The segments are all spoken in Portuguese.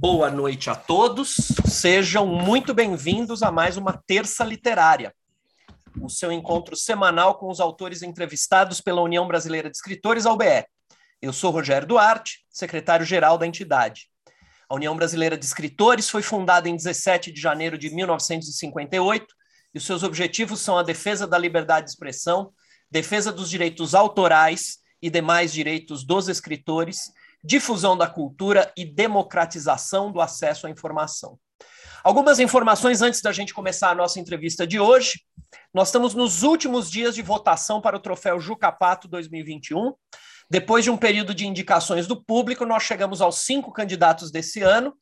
Boa noite a todos. Sejam muito bem-vindos a mais uma Terça Literária, o seu encontro semanal com os autores entrevistados pela União Brasileira de Escritores, a UBE. Eu sou Rogério Duarte, secretário-geral da entidade. A União Brasileira de Escritores foi fundada em 17 de janeiro de 1958 e os seus objetivos são a defesa da liberdade de expressão, defesa dos direitos autorais e demais direitos dos escritores difusão da cultura e democratização do acesso à informação. Algumas informações antes da gente começar a nossa entrevista de hoje. Nós estamos nos últimos dias de votação para o troféu Jucapato 2021. Depois de um período de indicações do público, nós chegamos aos cinco candidatos desse ano,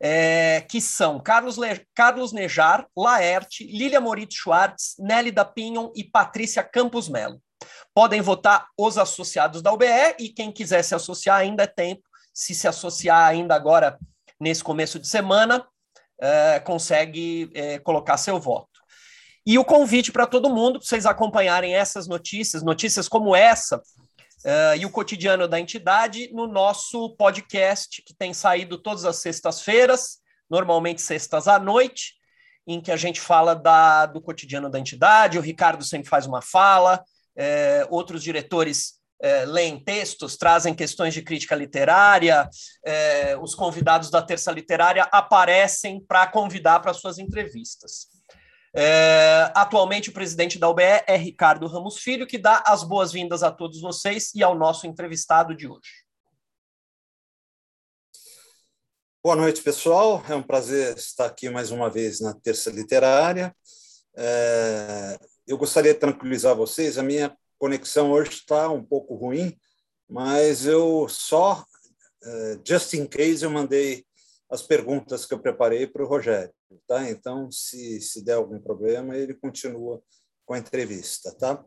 é, que são Carlos, Le Carlos Nejar, Laerte, Lilia Moritz Schwartz, Nélida Pinhon e Patrícia Campos Melo. Podem votar os associados da UBE e quem quiser se associar ainda é tempo. Se se associar ainda agora nesse começo de semana, é, consegue é, colocar seu voto. E o convite para todo mundo, para vocês acompanharem essas notícias, notícias como essa, uh, e o cotidiano da entidade, no nosso podcast, que tem saído todas as sextas-feiras, normalmente sextas à noite, em que a gente fala da, do cotidiano da entidade. O Ricardo sempre faz uma fala, é, outros diretores é, leem textos, trazem questões de crítica literária, é, os convidados da Terça Literária aparecem para convidar para suas entrevistas. É, atualmente, o presidente da UBE é Ricardo Ramos Filho, que dá as boas-vindas a todos vocês e ao nosso entrevistado de hoje. Boa noite, pessoal. É um prazer estar aqui mais uma vez na Terça Literária. É, eu gostaria de tranquilizar vocês, a minha conexão hoje está um pouco ruim, mas eu só, uh, just in case, eu mandei as perguntas que eu preparei para o Rogério, tá? Então, se, se der algum problema, ele continua com a entrevista, tá?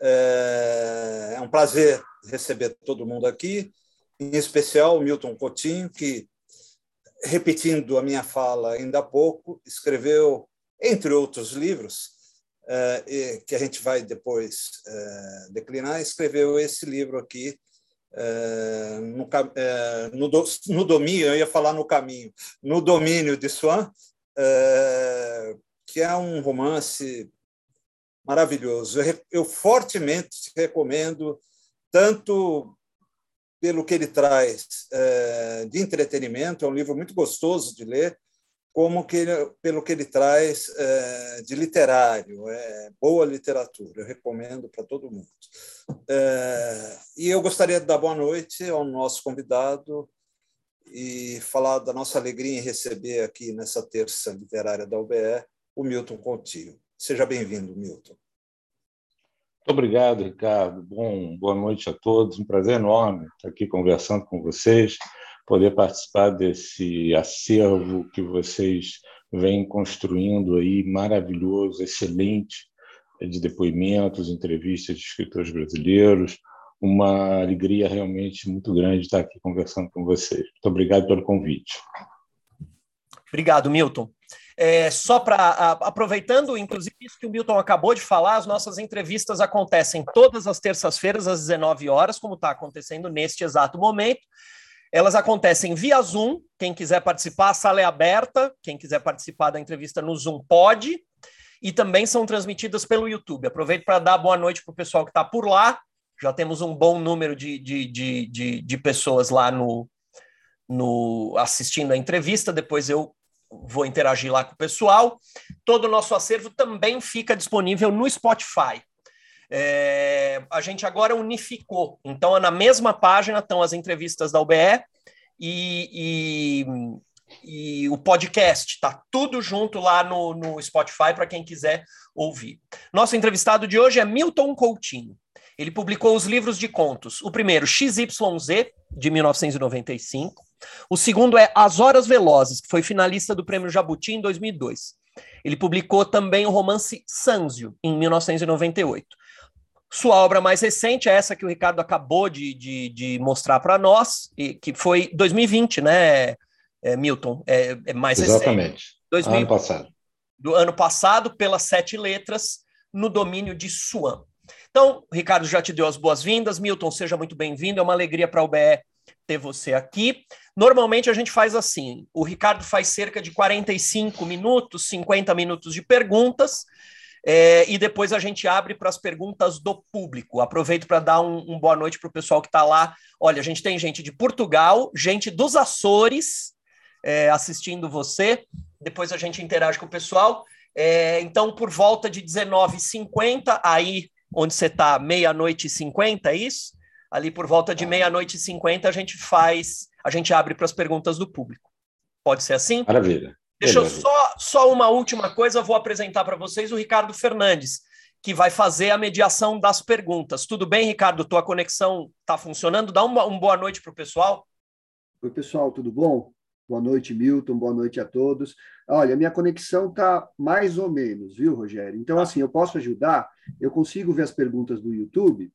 É, é um prazer receber todo mundo aqui, em especial o Milton Coutinho, que, repetindo a minha fala ainda há pouco, escreveu, entre outros livros, uh, que a gente vai depois uh, declinar, escreveu esse livro aqui, uh, no, no, no, domínio, eu ia falar no caminho, no domínio de Swan, que é um romance maravilhoso. Eu, eu fortemente recomendo, tanto pelo que ele traz de entretenimento, é um livro muito gostoso de ler, como que ele, pelo que ele traz é, de literário, é boa literatura, eu recomendo para todo mundo. É, e eu gostaria de dar boa noite ao nosso convidado e falar da nossa alegria em receber aqui nessa terça literária da UBE o Milton Coutinho. Seja bem-vindo, Milton. Muito obrigado, Ricardo. Bom, boa noite a todos. Um prazer enorme estar aqui conversando com vocês poder participar desse acervo que vocês vêm construindo aí, maravilhoso, excelente, de depoimentos, entrevistas de escritores brasileiros. Uma alegria realmente muito grande estar aqui conversando com vocês. Muito obrigado pelo convite. Obrigado, Milton. É, só para aproveitando, inclusive, isso que o Milton acabou de falar, as nossas entrevistas acontecem todas as terças-feiras às 19 horas, como está acontecendo neste exato momento. Elas acontecem via Zoom. Quem quiser participar, a sala é aberta. Quem quiser participar da entrevista no Zoom pode. E também são transmitidas pelo YouTube. Aproveito para dar boa noite para o pessoal que está por lá. Já temos um bom número de, de, de, de, de pessoas lá no, no assistindo a entrevista. Depois eu vou interagir lá com o pessoal. Todo o nosso acervo também fica disponível no Spotify. É, a gente agora unificou. Então, na mesma página estão as entrevistas da UBE e, e, e o podcast. Está tudo junto lá no, no Spotify para quem quiser ouvir. Nosso entrevistado de hoje é Milton Coutinho. Ele publicou os livros de contos. O primeiro, XYZ, de 1995. O segundo é As Horas Velozes, que foi finalista do Prêmio Jabuti em 2002. Ele publicou também o romance Sanzio, em 1998. Sua obra mais recente é essa que o Ricardo acabou de, de, de mostrar para nós, e, que foi 2020, né, é, Milton? É, é mais Exatamente. recente. 2020, ano passado. Do ano passado, pelas sete letras, no domínio de Suan. Então, Ricardo já te deu as boas-vindas. Milton, seja muito bem-vindo. É uma alegria para o BE ter você aqui. Normalmente a gente faz assim: o Ricardo faz cerca de 45 minutos, 50 minutos de perguntas. É, e depois a gente abre para as perguntas do público. Aproveito para dar um, um, boa noite para o pessoal que está lá. Olha, a gente tem gente de Portugal, gente dos Açores é, assistindo você. Depois a gente interage com o pessoal. É, então, por volta de 19h50, aí onde você está, meia-noite e 50, é isso? Ali por volta de meia-noite e 50, a gente faz, a gente abre para as perguntas do público. Pode ser assim? Maravilha. Deixa eu só, só uma última coisa, eu vou apresentar para vocês o Ricardo Fernandes, que vai fazer a mediação das perguntas. Tudo bem, Ricardo? Tua conexão está funcionando? Dá uma, uma boa noite para o pessoal. Oi, pessoal, tudo bom? Boa noite, Milton. Boa noite a todos. Olha, minha conexão está mais ou menos, viu, Rogério? Então, assim, eu posso ajudar, eu consigo ver as perguntas do YouTube,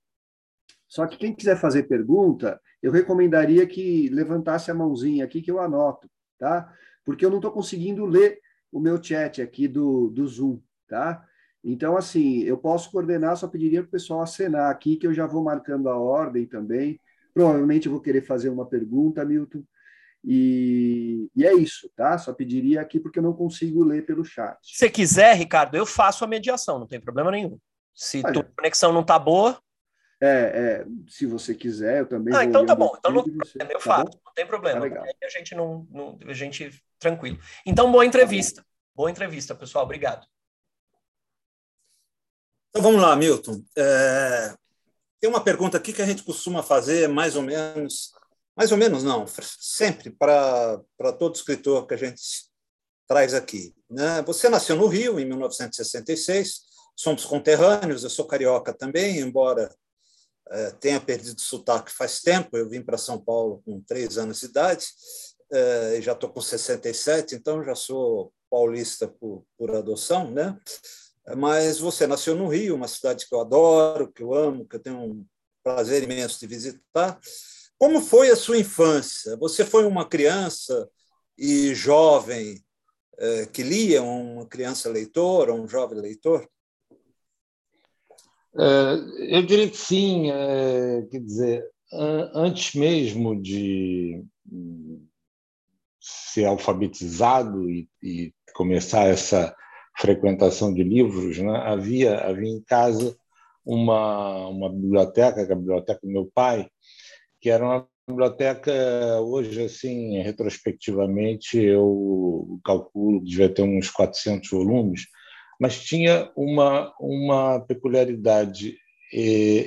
só que quem quiser fazer pergunta, eu recomendaria que levantasse a mãozinha aqui que eu anoto, tá? Porque eu não estou conseguindo ler o meu chat aqui do, do Zoom, tá? Então, assim, eu posso coordenar, só pediria para o pessoal acenar aqui, que eu já vou marcando a ordem também. Provavelmente eu vou querer fazer uma pergunta, Milton. E, e, é isso, tá? Só pediria aqui porque eu não consigo ler pelo chat. Se quiser, Ricardo, eu faço a mediação, não tem problema nenhum. Se a tua conexão não tá boa. É, é, se você quiser, eu também. Ah, então tá bom. Então não, você, eu tá faço, bom? não tem problema. Tá a gente não, não, a gente tranquilo. Então boa entrevista, boa entrevista, pessoal. Obrigado. Então vamos lá, Milton. É, tem uma pergunta aqui que a gente costuma fazer, mais ou menos mais ou menos não, sempre para todo escritor que a gente traz aqui. Né? Você nasceu no Rio em 1966, somos conterrâneos, eu sou carioca também, embora é, tenha perdido sotaque faz tempo, eu vim para São Paulo com três anos de idade, é, já estou com 67, então já sou paulista por, por adoção, né? Mas você nasceu no Rio, uma cidade que eu adoro, que eu amo, que eu tenho um prazer imenso de visitar. Como foi a sua infância? Você foi uma criança e jovem é, que lia, uma criança leitora, um jovem leitor? É, eu diria que sim. É, quer dizer, antes mesmo de ser alfabetizado e, e começar essa frequentação de livros, né, havia havia em casa uma uma biblioteca, é a biblioteca do meu pai, que era uma biblioteca, hoje, assim, retrospectivamente, eu calculo que devia ter uns 400 volumes, mas tinha uma, uma peculiaridade.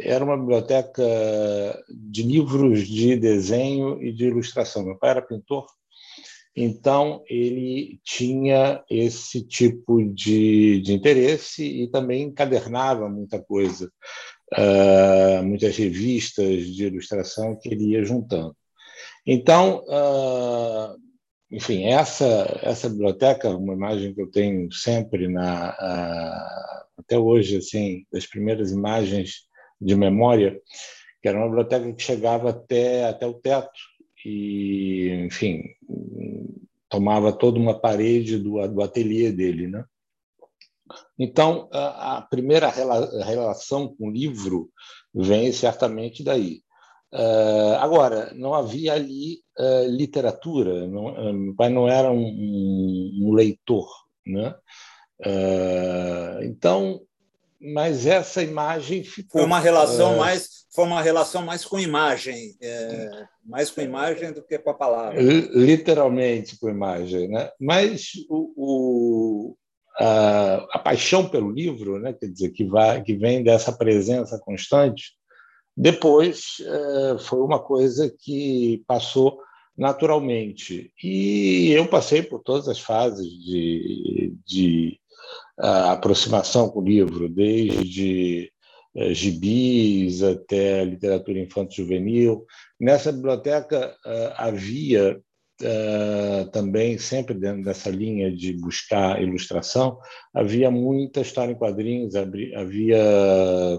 Era uma biblioteca de livros de desenho e de ilustração. Meu pai era pintor, então ele tinha esse tipo de, de interesse e também encadernava muita coisa uh, muitas revistas de ilustração que ele ia juntando. Então, uh, enfim, essa essa biblioteca, uma imagem que eu tenho sempre na uh, até hoje, assim, das primeiras imagens de memória, que era uma biblioteca que chegava até até o teto e, enfim, tomava toda uma parede do, do ateliê dele, né? Então, a primeira relação com o livro vem certamente daí. Uh, agora, não havia ali uh, literatura, não, uh, meu pai não era um, um leitor, né? então, mas essa imagem ficou. Foi uma relação mais, foi uma relação mais com imagem, é, mais com imagem do que com a palavra. Literalmente com imagem, né? Mas o, o a, a paixão pelo livro, né, quer dizer, que, vai, que vem dessa presença constante, depois é, foi uma coisa que passou naturalmente. E eu passei por todas as fases de, de uh, aproximação com o livro, desde uh, gibis até literatura infanto-juvenil. Nessa biblioteca uh, havia uh, também, sempre dentro dessa linha de buscar ilustração, havia muita história em quadrinhos, havia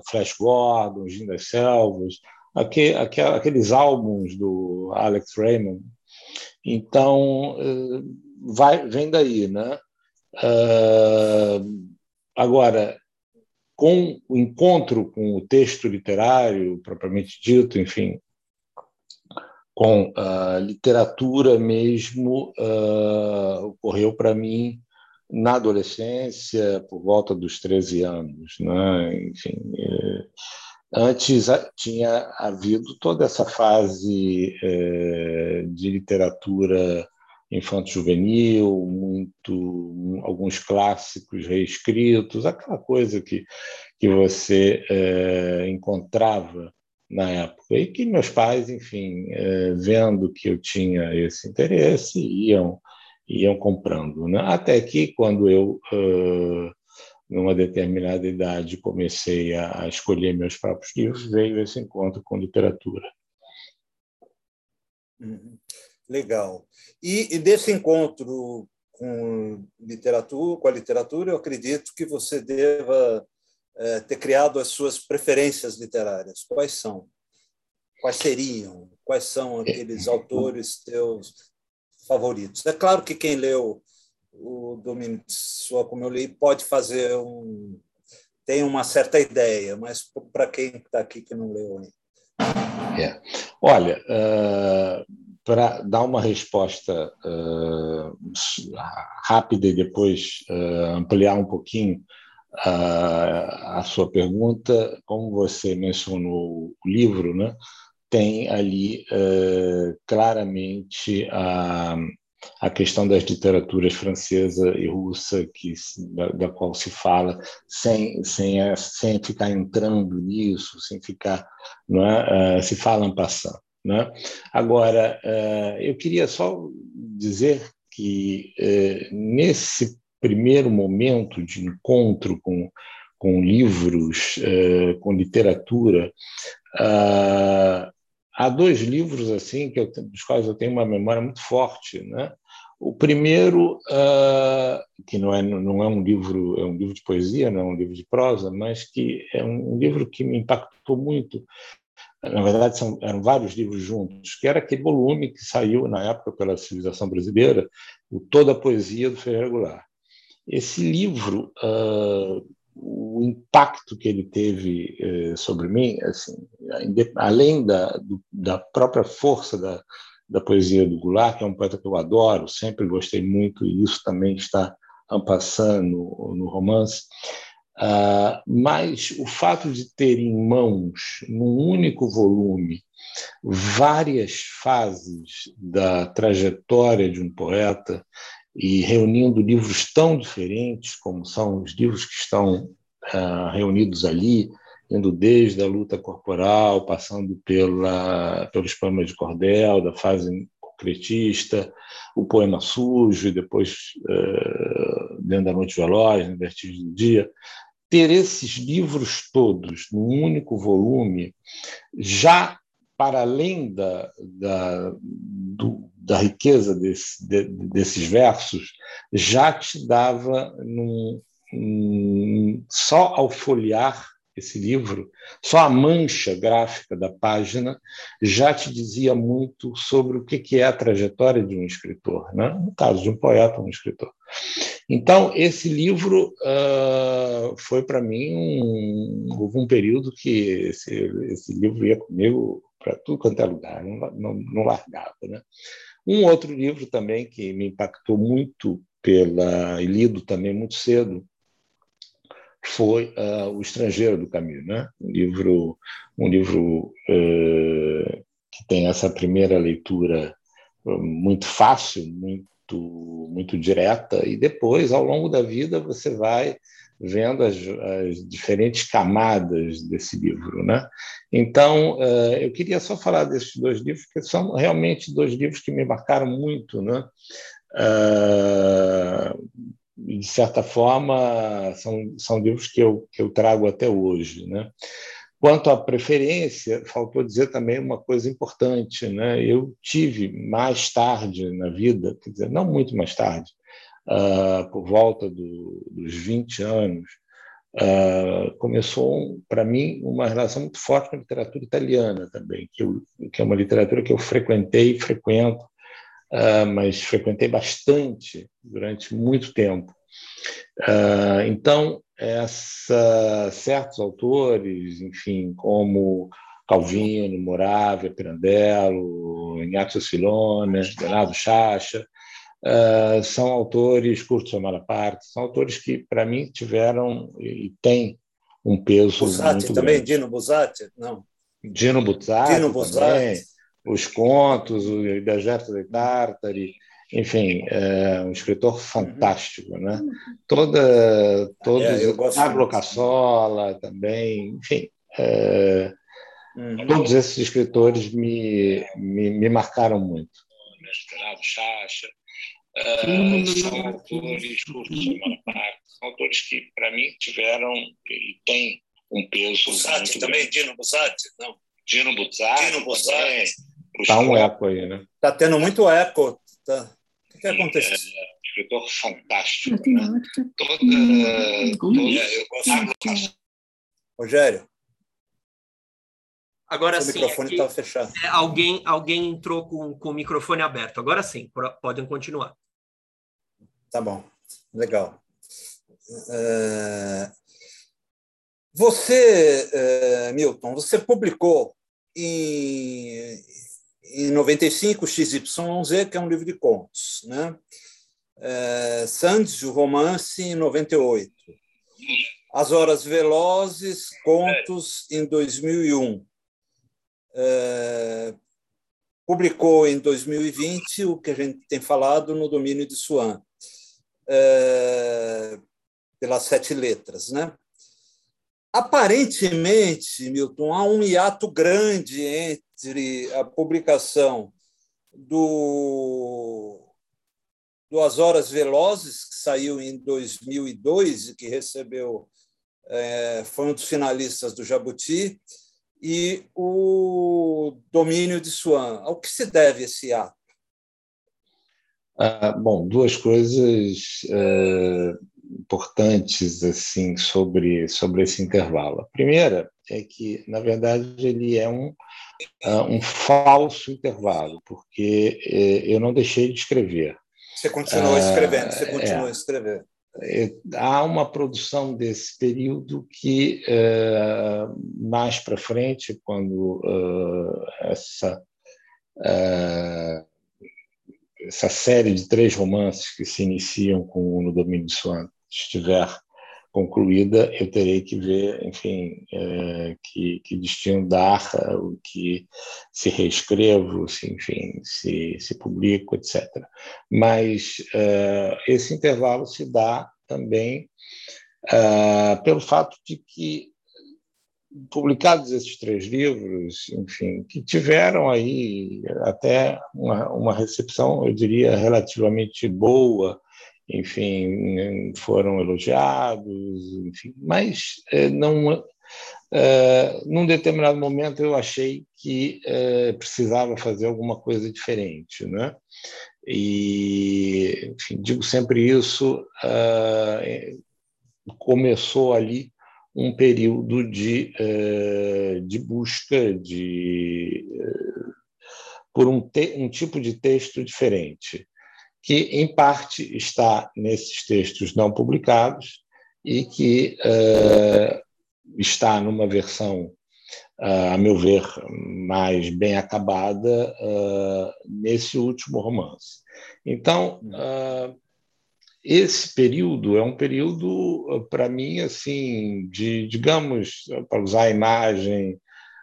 Flash Gordon, Gin das Selvas, aqueles álbuns do Alex Raymond. Então, vai, vem daí, né? Uh, agora, com o encontro com o texto literário propriamente dito, enfim, com a literatura mesmo uh, ocorreu para mim na adolescência, por volta dos 13 anos. Né? Enfim, é, antes tinha havido toda essa fase é, de literatura infanto-juvenil, muito alguns clássicos reescritos, aquela coisa que, que você é, encontrava na época e que meus pais, enfim, é, vendo que eu tinha esse interesse, iam iam comprando, né? Até que quando eu uh, numa determinada idade comecei a, a escolher meus próprios livros, veio esse encontro com literatura. Uhum. Legal. E, e, desse encontro com literatura, com a literatura, eu acredito que você deva é, ter criado as suas preferências literárias. Quais são? Quais seriam? Quais são aqueles autores teus favoritos? É claro que quem leu o Domínio de Sua, como eu li, pode fazer um. tem uma certa ideia, mas para quem está aqui que não leu ainda. É. Olha, uh, para dar uma resposta uh, rápida e depois uh, ampliar um pouquinho a sua pergunta, como você mencionou o livro, né? tem ali uh, claramente a, a questão das literaturas francesa e russa, que, da, da qual se fala, sem, sem, sem ficar entrando nisso, sem ficar. Não é? Se falam passando. Né? Agora, uh, eu queria só dizer que nesse primeiro momento de encontro com, com livros, com literatura, Uh, Há dois livros assim que eu, dos quais eu tenho uma memória muito forte, né? O primeiro, uh, que não é, não é um livro, é um livro de poesia, não é um livro de prosa, mas que é um livro que me impactou muito. Na verdade, são, eram vários livros juntos, que era aquele volume que saiu na época pela Civilização Brasileira, o Toda a Poesia do Ferreira Goulart. Esse livro uh, o impacto que ele teve eh, sobre mim, assim, além da, do, da própria força da, da poesia do Goulart, que é um poeta que eu adoro, sempre gostei muito, e isso também está ampassando no, no romance, uh, mas o fato de ter em mãos, num único volume, várias fases da trajetória de um poeta e reunindo livros tão diferentes como são os livros que estão uh, reunidos ali, indo desde a luta corporal, passando pela, pelos poemas de cordel, da fase concretista, o poema sujo, e depois uh, Dentro da Noite Veloz, no Vertigem do Dia. Ter esses livros todos num único volume, já para além da, da, do, da riqueza desse, de, desses versos já te dava num, num, só ao folhear esse livro, só a mancha gráfica da página já te dizia muito sobre o que é a trajetória de um escritor, né? no caso de um poeta, um escritor. Então, esse livro uh, foi para mim um, houve um período que esse, esse livro ia comigo para tudo quanto é lugar, não, não, não largava. Né? Um outro livro também que me impactou muito pela e lido também muito cedo foi uh, O Estrangeiro do Caminho, né? Um livro, um livro uh, que tem essa primeira leitura muito fácil, muito muito direta e depois ao longo da vida você vai vendo as, as diferentes camadas desse livro, né? Então uh, eu queria só falar desses dois livros que são realmente dois livros que me marcaram muito, né? Uh, de certa forma são, são livros que eu, que eu trago até hoje, né? Quanto à preferência, faltou dizer também uma coisa importante, né? Eu tive mais tarde na vida, quer dizer, não muito mais tarde, uh, por volta do, dos 20 anos, uh, começou, para mim, uma relação muito forte com a literatura italiana também, que, eu, que é uma literatura que eu frequentei frequento, uh, mas frequentei bastante durante muito tempo. então, essa, certos autores, enfim, como Calvino, Moravia, Pirandello, Ignazio Silone, Leonardo Chacha, uh, são autores, Curto Samara Parte, são autores que, para mim, tiveram e têm um peso Buzzati muito também, grande. Dino Buzzati? Não. Dino Buzzati, Dino Buzzati. Também, os contos, o Deserto de Tartari, enfim, é um escritor fantástico, né? Toda, todos, é, Pablo Cassola também, enfim, é, uhum. todos esses escritores me, me, me marcaram muito. Mestrado Chacha, uh, são autores são autores que, para mim, tiveram e têm um peso. Bussati também, grande. Dino Bussati? Não. Dino Bussati. Dino Bussati. Está um eco aí, né? Está tendo muito eco. Tá. O que, que aconteceu? É, escritor fantástico. Né? Toda, toda, eu gosto Rogério. Agora sim. O microfone estava fechado. É, alguém, alguém entrou com, com o microfone aberto. Agora sim, podem continuar. Tá bom. Legal. É... Você, é, Milton, você publicou em, em 95 XYZ, que é um livro de contos, né? É, Sandes, o romance, em 98. As Horas Velozes, contos, em 2001. É, publicou em 2020 o que a gente tem falado no domínio de Swan, é, pelas sete letras, né? Aparentemente, Milton, há um hiato grande entre a publicação do, do As Horas Velozes, que saiu em 2002 e que recebeu, é, foi um dos finalistas do Jabuti, e o Domínio de Swan. Ao que se deve esse ato? Ah, bom, duas coisas. Uh importantes assim sobre sobre esse intervalo. A primeira é que na verdade ele é um um falso intervalo, porque uh, eu não deixei de escrever. Você continuou uh, escrevendo, você continuou é, escrevendo. É, há uma produção desse período que eh, mais para frente, quando essa essa série de três romances que se iniciam com No Domínio de Swan estiver concluída, eu terei que ver, enfim, é, que, que destino dar, o que se reescrevo, se, enfim, se, se publico, etc. Mas é, esse intervalo se dá também é, pelo fato de que publicados esses três livros, enfim, que tiveram aí até uma, uma recepção, eu diria, relativamente boa enfim, foram elogiados, enfim, mas eh, não, eh, num determinado momento eu achei que eh, precisava fazer alguma coisa diferente, né? E enfim, digo sempre isso, começou ali um período de, de busca de por um, um tipo de texto diferente que, em parte, está nesses textos não publicados e que uh, está numa versão, uh, a meu ver, mais bem acabada uh, nesse último romance. Então, esse período é um período, para mim, assim, de, digamos, para usar a imagem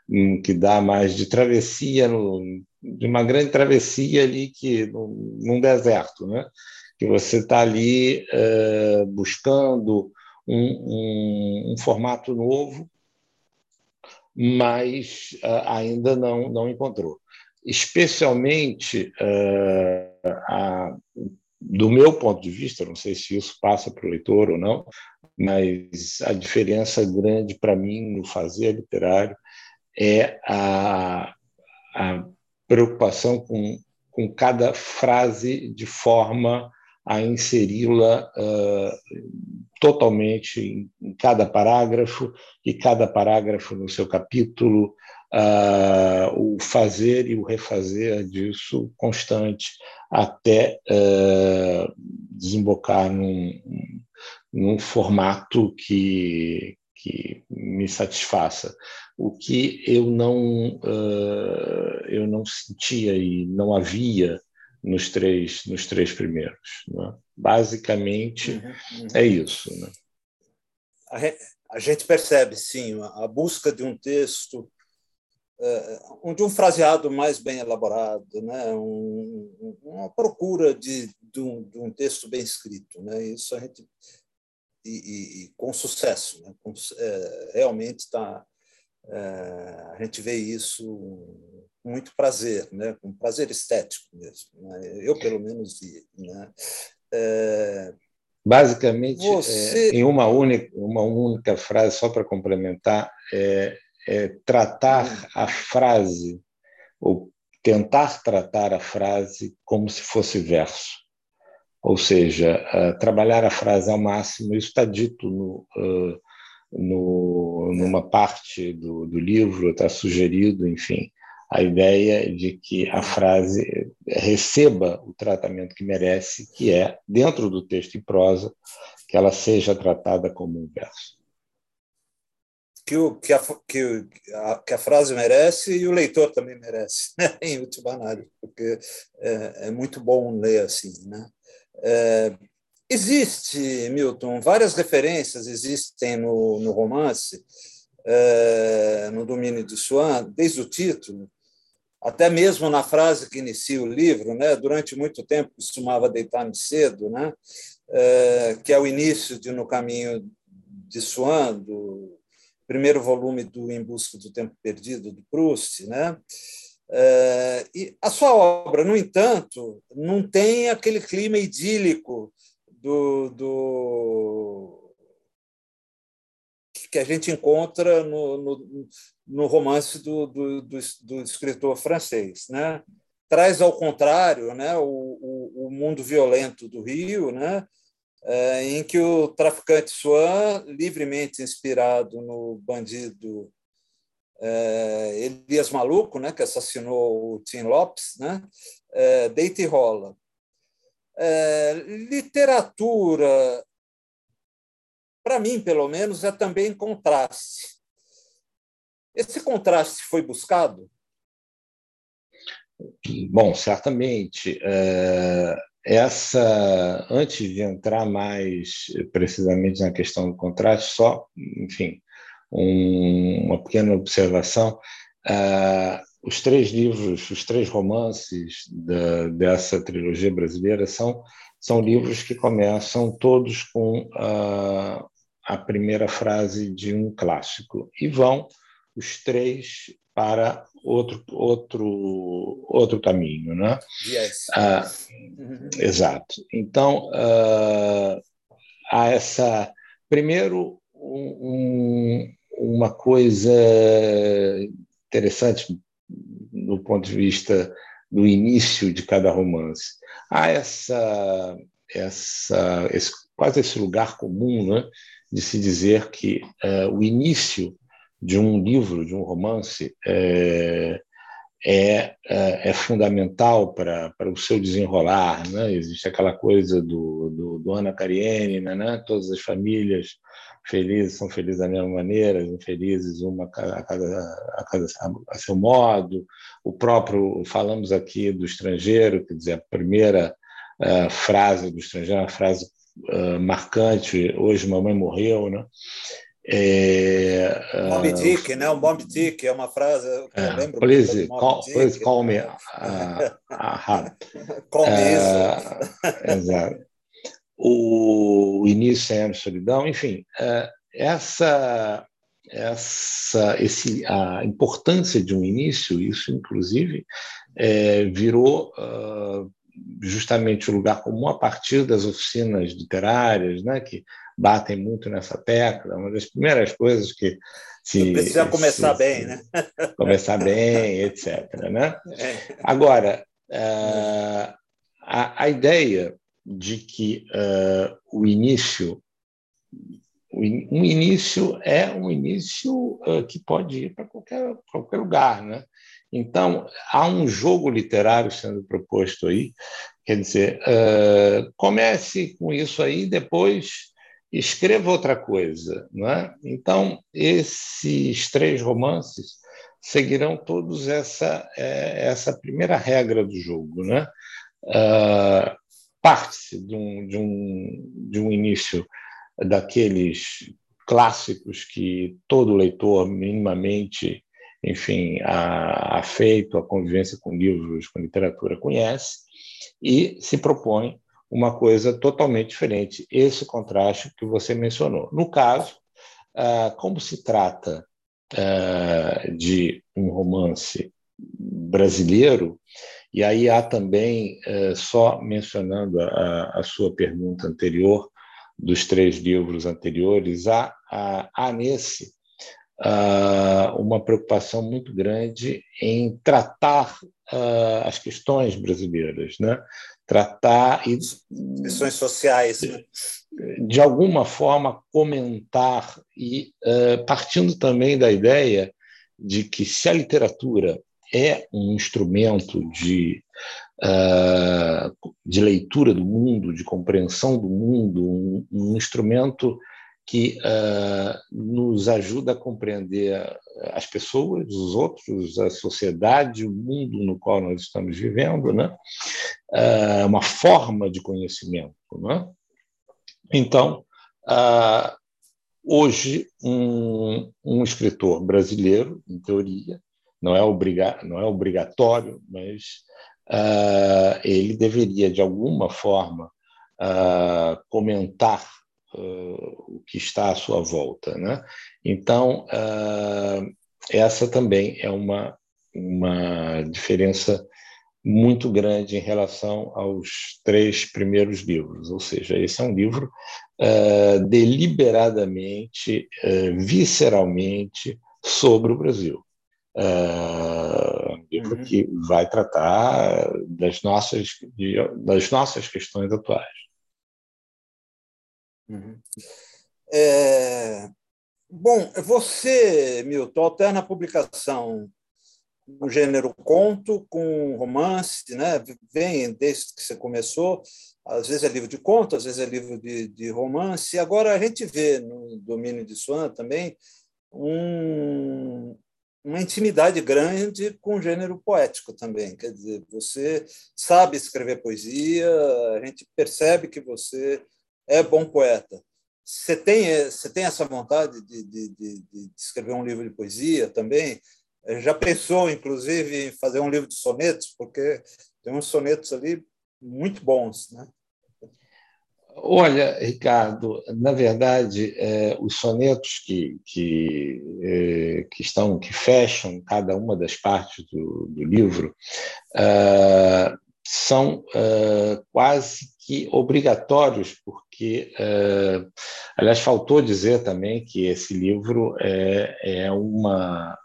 hum, que dá mais de travessia no, de uma grande travessia ali que num deserto, né? Que você está ali uh, buscando um, um, um, formato novo, mas uh, ainda não não encontrou. Especialmente uh, a, do meu ponto de vista, não sei se isso passa para o leitor ou não, mas a diferença grande para mim no fazer literário é a, a preocupação com, com cada frase de forma a inseri-la uh, totalmente em, em, cada parágrafo e cada parágrafo no seu capítulo, uh, o fazer e o refazer disso constante até uh, desembocar num, num formato que, que me satisfaça. O que eu não uh, eu não sentia e não havia nos três nos três primeiros. Né? Basicamente uhum, uhum. é isso. Né? A gente percebe sim a busca de um texto uh, de um fraseado mais bem elaborado, né? Um, uma procura de, de, um, de, um, texto bem escrito. Né? Isso a gente. E, e, com sucesso. Né? Com, é, realmente está. É, a gente vê isso com muito prazer, né? com prazer estético mesmo. Né? Eu, pelo menos, vi. Né? É, Basicamente, Você... é, em uma única, uma única frase, só para complementar, é, é tratar a frase, ou tentar tratar a frase como se fosse verso. Ou seja, uh, trabalhar a frase ao máximo, isso está dito no, uh, no, numa parte do, do livro, está sugerido, enfim, a ideia de que a frase receba o tratamento que merece, que é, dentro do texto em prosa, que ela seja tratada como um verso que, o, que, a, que, a, que a frase merece e o leitor também merece, né? em última análise, porque é, é, muito bom ler assim. Né? É, existe, Milton, várias referências existem no, no romance, é, no domínio de Swan, desde o título, até mesmo na frase que inicia o livro, né? durante muito tempo costumava deitar-me cedo, né? É, que é o início de No Caminho de Swan, do primeiro volume do Em Busca do Tempo Perdido, do Proust. Né? É, e a sua obra, no entanto, não tem aquele clima idílico do, do que a gente encontra no, no, no romance do, do, do, do, escritor francês. Né? Traz, ao contrário, né, o, o, o mundo violento do Rio, né, é, em que o traficante Swan, livremente inspirado no bandido é, Elias Maluco, né, que assassinou o Tim Lopes, né, é, deita e rola. É, literatura, para mim, pelo menos, é também contraste. Esse contraste foi buscado? Bom, certamente. Essa, antes de entrar mais precisamente na questão do contraste, só, enfim, um, uma pequena observação. Uh, os três livros, os três romances da, dessa trilogia brasileira são, são livros que começam todos com uh, a primeira frase de um clássico e vão os três para outro outro outro caminho, né? Yes. Ah, uhum. Exato. Então ah, há essa primeiro um, uma coisa interessante do ponto de vista do início de cada romance. Há essa essa esse, quase esse lugar comum, né, de se dizer que uh, o início de um livro, de um romance, é, é, é, é fundamental para, para o seu desenrolar. Né? Existe aquela coisa do, do, do Ana Karenina, né? todas as famílias felizes são felizes da mesma maneira, infelizes uma a, cada, a, cada, a seu modo. O próprio, falamos aqui do estrangeiro, quer dizer, a primeira uh, frase do estrangeiro, uma frase uh, marcante, hoje mamãe morreu, né? É, Moby uh, Dick, né? O Moby Dick é uma frase eu é, lembro. Please, call, Dick, please call me a, a call me uh, Exato. O, início é a solidão, enfim, uh, essa essa esse a importância de um início, isso inclusive é, virou uh, justamente o lugar comum a partir das oficinas literárias, né, que batem muito nessa tecla. Uma das primeiras coisas que se precisa começar se, bem, né? Começar bem, etc. Né? É. Agora, uh, a, a, ideia de que uh, o início um início é um início uh, que pode ir para qualquer, qualquer lugar, né? Então, há um jogo literário sendo proposto aí, quer dizer, uh, comece com isso aí, depois escreva outra coisa. Não é? Então, esses três romances seguirão todos essa, essa primeira regra do jogo. Né? Uh, Parte-se de um, de, um, de um início daqueles clássicos que todo leitor minimamente enfim, a, a feito a convivência com livros, com literatura conhece, e se propõe uma coisa totalmente diferente, esse contraste que você mencionou. No caso, ah, como se trata ah, de um romance brasileiro, e aí há também, eh, só mencionando a, a sua pergunta anterior, dos três livros anteriores, há, há, há nesse uh, uma preocupação muito grande em tratar uh, as questões brasileiras, né? tratar e questões sociais, né? de alguma forma comentar e uh, partindo também da ideia de que se a literatura é um instrumento de, uh, de leitura do mundo, de compreensão do mundo, um, um instrumento que uh, nos ajuda a compreender as pessoas, os outros, a sociedade, o mundo no qual nós estamos vivendo, né? Uh, uma forma de conhecimento. Né? Então, uh, hoje, um, um, escritor brasileiro, em teoria, não é, obriga não é obrigatório, mas ele deveria, de alguma forma, comentar o que está à sua volta. Né? Então, uh, essa também é uma, uma diferença muito grande em relação aos três primeiros livros, ou seja, esse é um livro uh, deliberadamente, uh, visceralmente sobre o Brasil. Uh, um livro uhum. que vai tratar das nossas, das nossas questões atuais. Uhum. É... Bom, você, Milton, alterna a publicação no gênero conto com romance, né? Vem desde que você começou, às vezes é livro de conto, às vezes é livro de, de romance. Agora a gente vê no domínio de Swan também um, uma intimidade grande com o gênero poético também. Quer dizer, você sabe escrever poesia, a gente percebe que você é bom poeta. Você tem, você tem essa vontade de, de, de, de escrever um livro de poesia também? Já pensou, inclusive, em fazer um livro de sonetos? Porque tem uns sonetos ali muito bons, né? Olha, Ricardo, na verdade, é, os sonetos que, que, é, que, estão, que fecham cada uma das partes do, do livro é, são quase que obrigatórios, porque, aliás, faltou dizer também que esse livro é, é uma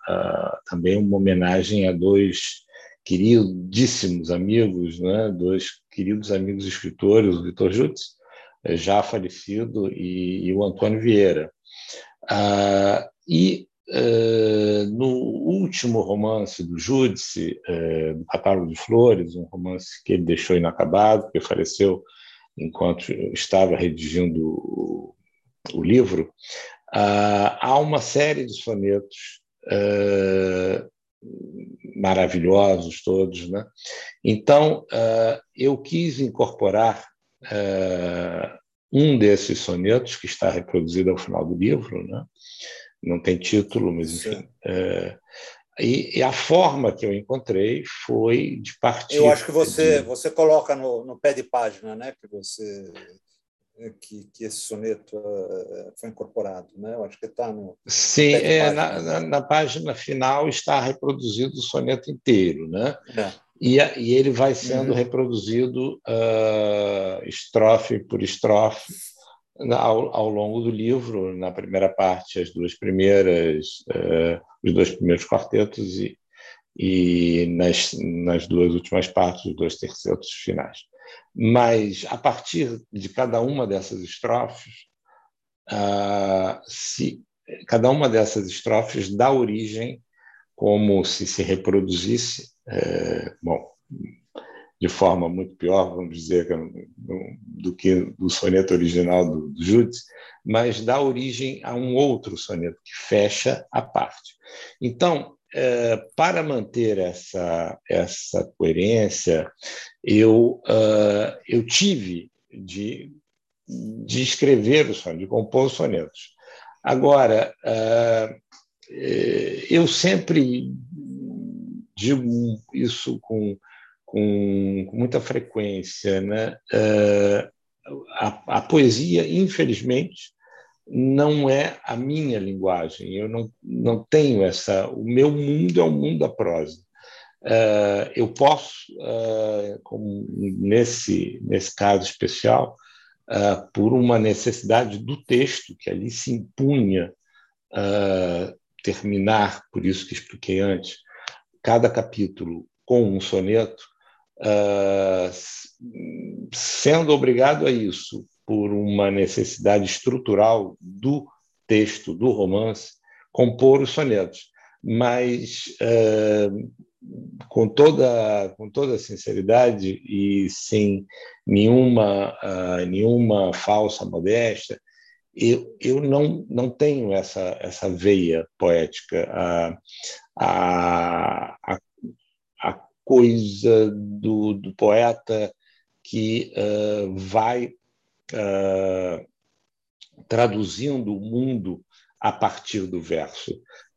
também uma homenagem a dois queridíssimos amigos, né? dois queridos amigos escritores, o Vitor Jutz, já falecido, e, e o Antônio Vieira. Uh, e Uh, no último romance do Júdice, uh, do Catálogo de Flores, um romance que ele deixou inacabado, porque faleceu enquanto estava redigindo o, o livro, uh, há uma série de sonetos maravilhosos todos, né? Então eu quis incorporar um desses sonetos que está reproduzido ao final do livro, né? não tem título, mas enfim. É, e, e, a forma que eu encontrei foi de partir. Eu acho que você, de... você coloca no, no pé de página, né? Que você que, que esse soneto uh, foi incorporado, né? Eu acho que está no. Sim, é, na, na, na, página final está reproduzido o soneto inteiro, né? É. E, e ele vai sendo uhum. reproduzido uh, estrofe por estrofe ao, ao, longo do livro, na primeira parte, as duas primeiras, uh, os dois primeiros quartetos e, e nas, nas duas últimas partes, os dois tercetos finais. Mas, a partir de cada uma dessas estrofes, uh, se, cada uma dessas estrofes dá origem como se se reproduzisse, uh, bom, de forma muito pior, vamos dizer, do que o soneto original do, do Júdice, mas dá origem a um outro soneto que fecha a parte. Então, é, para manter essa, essa coerência, eu, uh, eu tive de, de escrever o soneto, de compor os sonetos. Agora, uh, eu sempre digo isso com com, com muita frequência. Né? Uh, a, a, poesia, infelizmente, não é a minha linguagem. Eu não, não tenho essa. O meu mundo é o mundo da prosa. Uh, eu posso, como nesse, nesse caso especial, por uma necessidade do texto que ali se impunha terminar, por isso que expliquei antes, cada capítulo com um soneto, uh, sendo obrigado a isso por uma necessidade estrutural do texto, do romance, compor os sonetos. Mas, uh, com, toda, com toda sinceridade e sem nenhuma, uh, nenhuma falsa modéstia, eu, eu não, não tenho essa, essa veia poética. A, a, a coisa do, do poeta que uh, vai uh, traduzindo o mundo a partir do verso.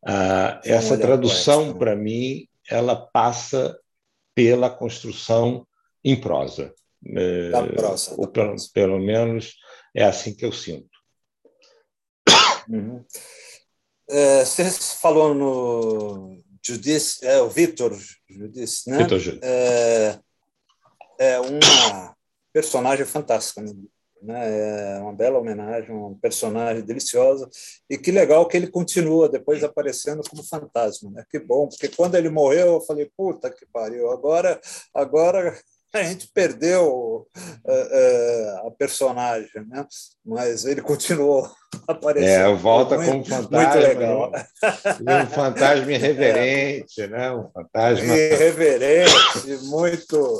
Uh, essa tradução, para mim, ela passa pela construção em prosa. Da prosa. Ou pelo, pelo, menos é assim que eu sinto. Uhum. É, você falou no, Judice, é o Vitor Judice, né? Vitor Judice. É, é uma personagem fantástica, né? É uma bela homenagem, um personagem deliciosa e que legal que ele continua depois aparecendo como fantasma, né? Que bom, porque quando ele morreu eu falei puta que pariu, agora agora a gente perdeu uh, uh, a personagem, né? mas ele continuou aparecendo. É, volta muito, como fantasma. Muito legal. Um, um fantasma irreverente, é. né? um fantasma. Irreverente, muito.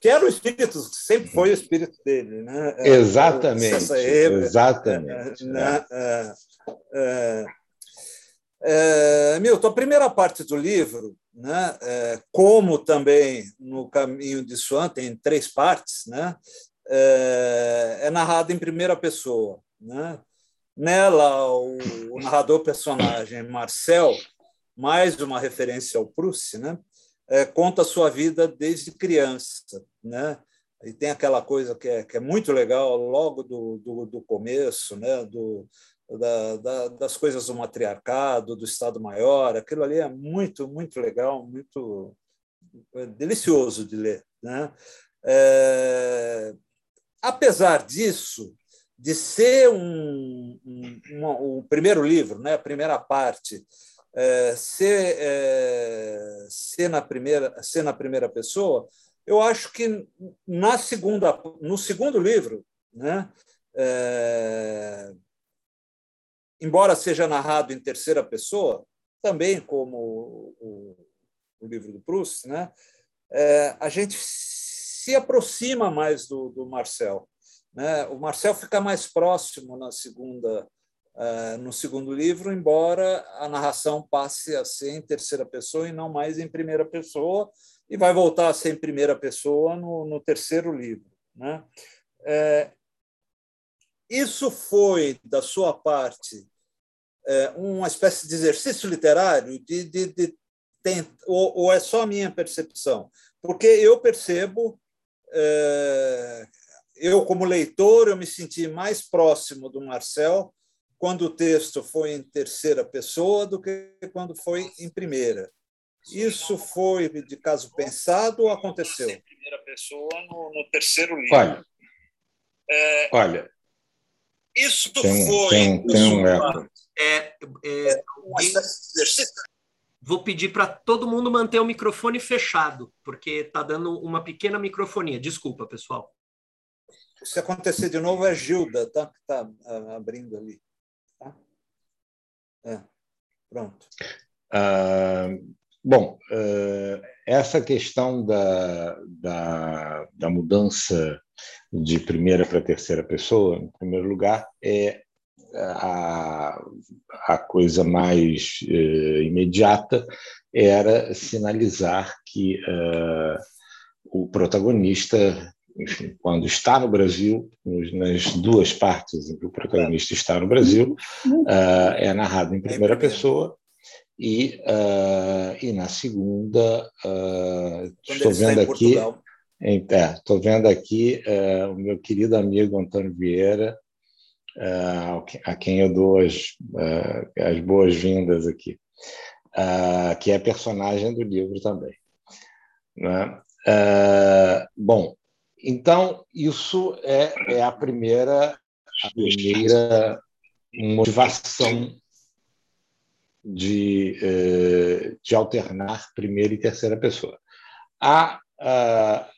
Que era o espírito, sempre foi o espírito dele. Né? Exatamente. exatamente. Né? É. É, é, Milton, a primeira parte do livro né? É, como também no caminho de Swan tem três partes, né? É, é narrado em primeira pessoa, né? Nela o, o, narrador personagem Marcel, mais uma referência ao Proust, né? É, conta a sua vida desde criança, né? E tem aquela coisa que é, que é muito legal logo do, do, do começo, né? Do, da, da, das coisas do matriarcado, do Estado Maior. Aquilo ali é muito, muito legal, muito é delicioso de ler. Né? É, apesar disso, de ser um, um, uma, o primeiro livro, né, a primeira parte, é, ser, é, ser, na primeira, ser na primeira pessoa, eu acho que na segunda, no segundo livro, né, é, embora seja narrado em terceira pessoa, também como o, o livro do Proust, né? É, a gente se aproxima mais do, do Marcel. Né? O Marcel fica mais próximo na segunda, uh, no segundo livro, embora a narração passe a ser em terceira pessoa e não mais em primeira pessoa, e vai voltar a ser em primeira pessoa no, no terceiro livro. Né? É, isso foi, da sua parte, uma espécie de exercício literário de, de, de ou, ou, é só a minha percepção? Porque eu percebo, é, eu como leitor, eu me senti mais próximo do Marcel quando o texto foi em terceira pessoa do que quando foi em primeira. Isso foi de caso pensado ou aconteceu? Em primeira pessoa no, no terceiro livro. Olha, é, olha isso tem, foi. Tem, tem um eco. É, é, Vou pedir para todo mundo manter o microfone fechado, porque está dando uma pequena microfonia. Desculpa, pessoal. Se acontecer de novo, é Gilda, tá? Que está abrindo ali. Tá? É. Pronto. Uh, Bom, essa questão da, da, da mudança de primeira para terceira pessoa, em primeiro lugar, é a, a coisa mais uh, imediata era sinalizar que uh, o protagonista, enfim, quando está no Brasil, nas duas partes em que o protagonista está no Brasil, uh, é narrado em primeira pessoa e, e na segunda estou vendo aqui estou é, vendo aqui o meu querido amigo Antônio Vieira a quem eu dou as, uh, as boas-vindas aqui, uh, que é personagem do livro também. Né? bom, então isso é, é a primeira a primeira motivação de, de alternar primeira e terceira pessoa. A, a,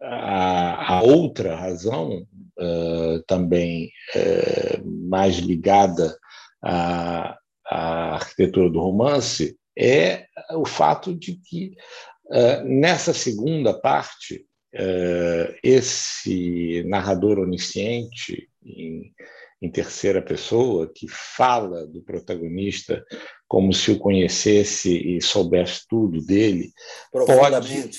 a outra razão também uh, mais ligada à, à, arquitetura do romance é o fato de que, uh, nessa segunda parte, esse narrador onisciente, em, em terceira pessoa, que fala do protagonista como se o conhecesse e soubesse tudo dele, pode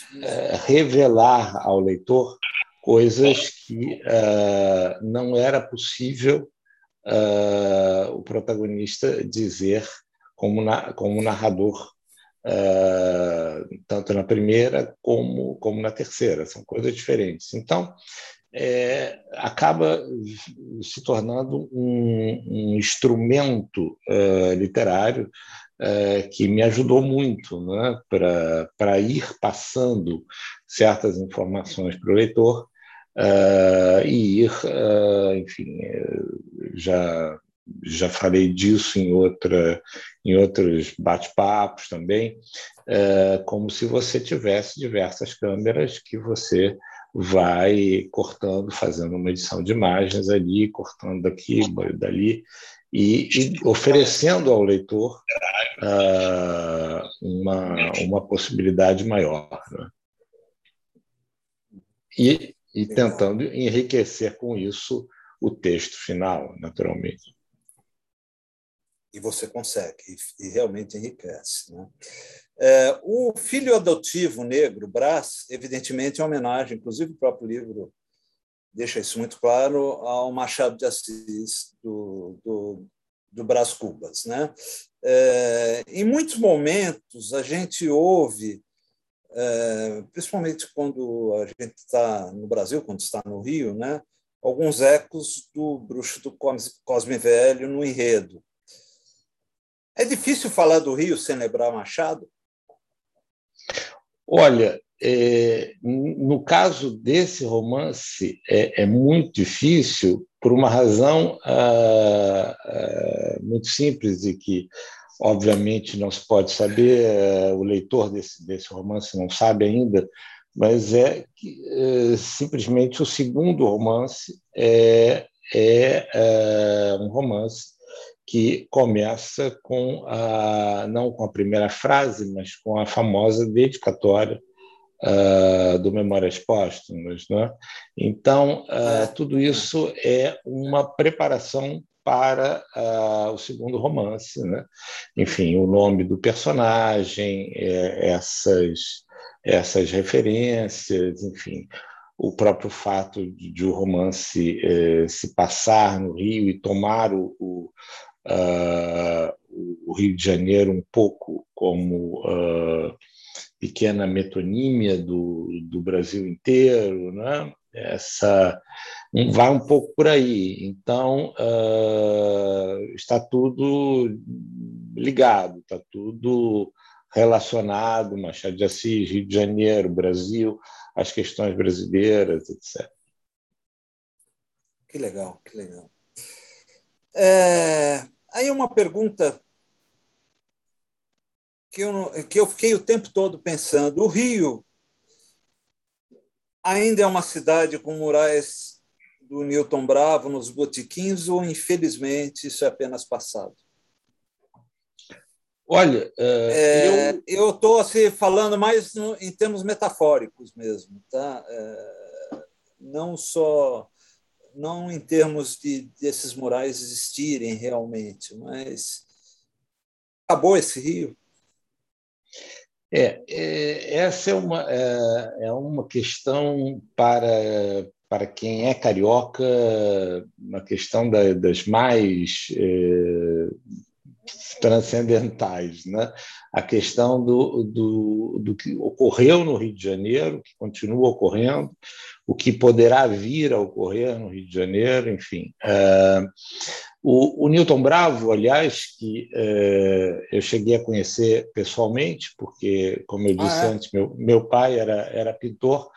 revelar ao leitor coisas que uh, não era possível uh, o protagonista dizer como, na, como narrador, uh, tanto na primeira como, como na terceira. São coisas diferentes. Então, é, acaba se tornando um, um instrumento literário que me ajudou muito né, para ir passando certas informações para o leitor uh, e ir, uh, enfim, já já falei disso em outra em outros bate-papos também, uh, como se você tivesse diversas câmeras que você vai cortando, fazendo uma edição de imagens ali, cortando daqui, dali, e, e oferecendo ao leitor uh, uma, uma possibilidade maior. Né? E e tentando enriquecer com isso o texto final, naturalmente. E você consegue, e realmente enriquece. Né? É, o filho adotivo negro, Brás, evidentemente é uma homenagem, inclusive o próprio livro deixa isso muito claro, ao Machado de Assis, do, do, do Brás Cubas. Né? É, em muitos momentos, a gente ouve é, principalmente quando a gente está no Brasil, quando está no Rio, né? alguns ecos do bruxo do Cosme Velho no enredo. É difícil falar do Rio sem lembrar Machado? Olha, é, no caso desse romance, é, é, muito difícil por uma razão ah, ah, muito simples e que obviamente não se pode saber, eh, o leitor desse, desse romance não sabe ainda, mas é que é, simplesmente o segundo romance é, é, é, um romance que começa com a não com a primeira frase, mas com a famosa dedicatória uh, do Memórias Póstumas. Né? Então, uh, tudo isso é uma preparação para uh, o segundo romance. Né? Enfim, o nome do personagem, é, essas, essas referências, enfim, o próprio fato de, de o romance é, se passar no Rio e tomar o, o, uh, o, Rio de Janeiro um pouco como uh, pequena metonímia do, do Brasil inteiro, né? essa vai um pouco por aí. Então uh, está tudo ligado, está tudo relacionado, Machado de Assis, Rio de Janeiro, Brasil, as questões brasileiras, etc. Que legal, que legal. É, aí uma pergunta que eu, que eu fiquei o tempo todo pensando. O Rio ainda é uma cidade com murais do Newton Bravo nos botiquins ou, infelizmente, isso é apenas passado? Olha, é, eu estou assim, falando mais no, em termos metafóricos mesmo, tá? É, não só não em termos de desses murais existirem realmente, mas acabou esse rio. É, é essa é uma é, é uma questão para para quem é carioca, uma questão da, das mais é, transcendentais. Né? A questão do, do, do que ocorreu no Rio de Janeiro, que continua ocorrendo, o que poderá vir a ocorrer no Rio de Janeiro, enfim. Uh, o, o, Newton Bravo, aliás, que uh, eu cheguei a conhecer pessoalmente, porque, como eu disse ah, é? antes, meu, meu pai era, era pintor.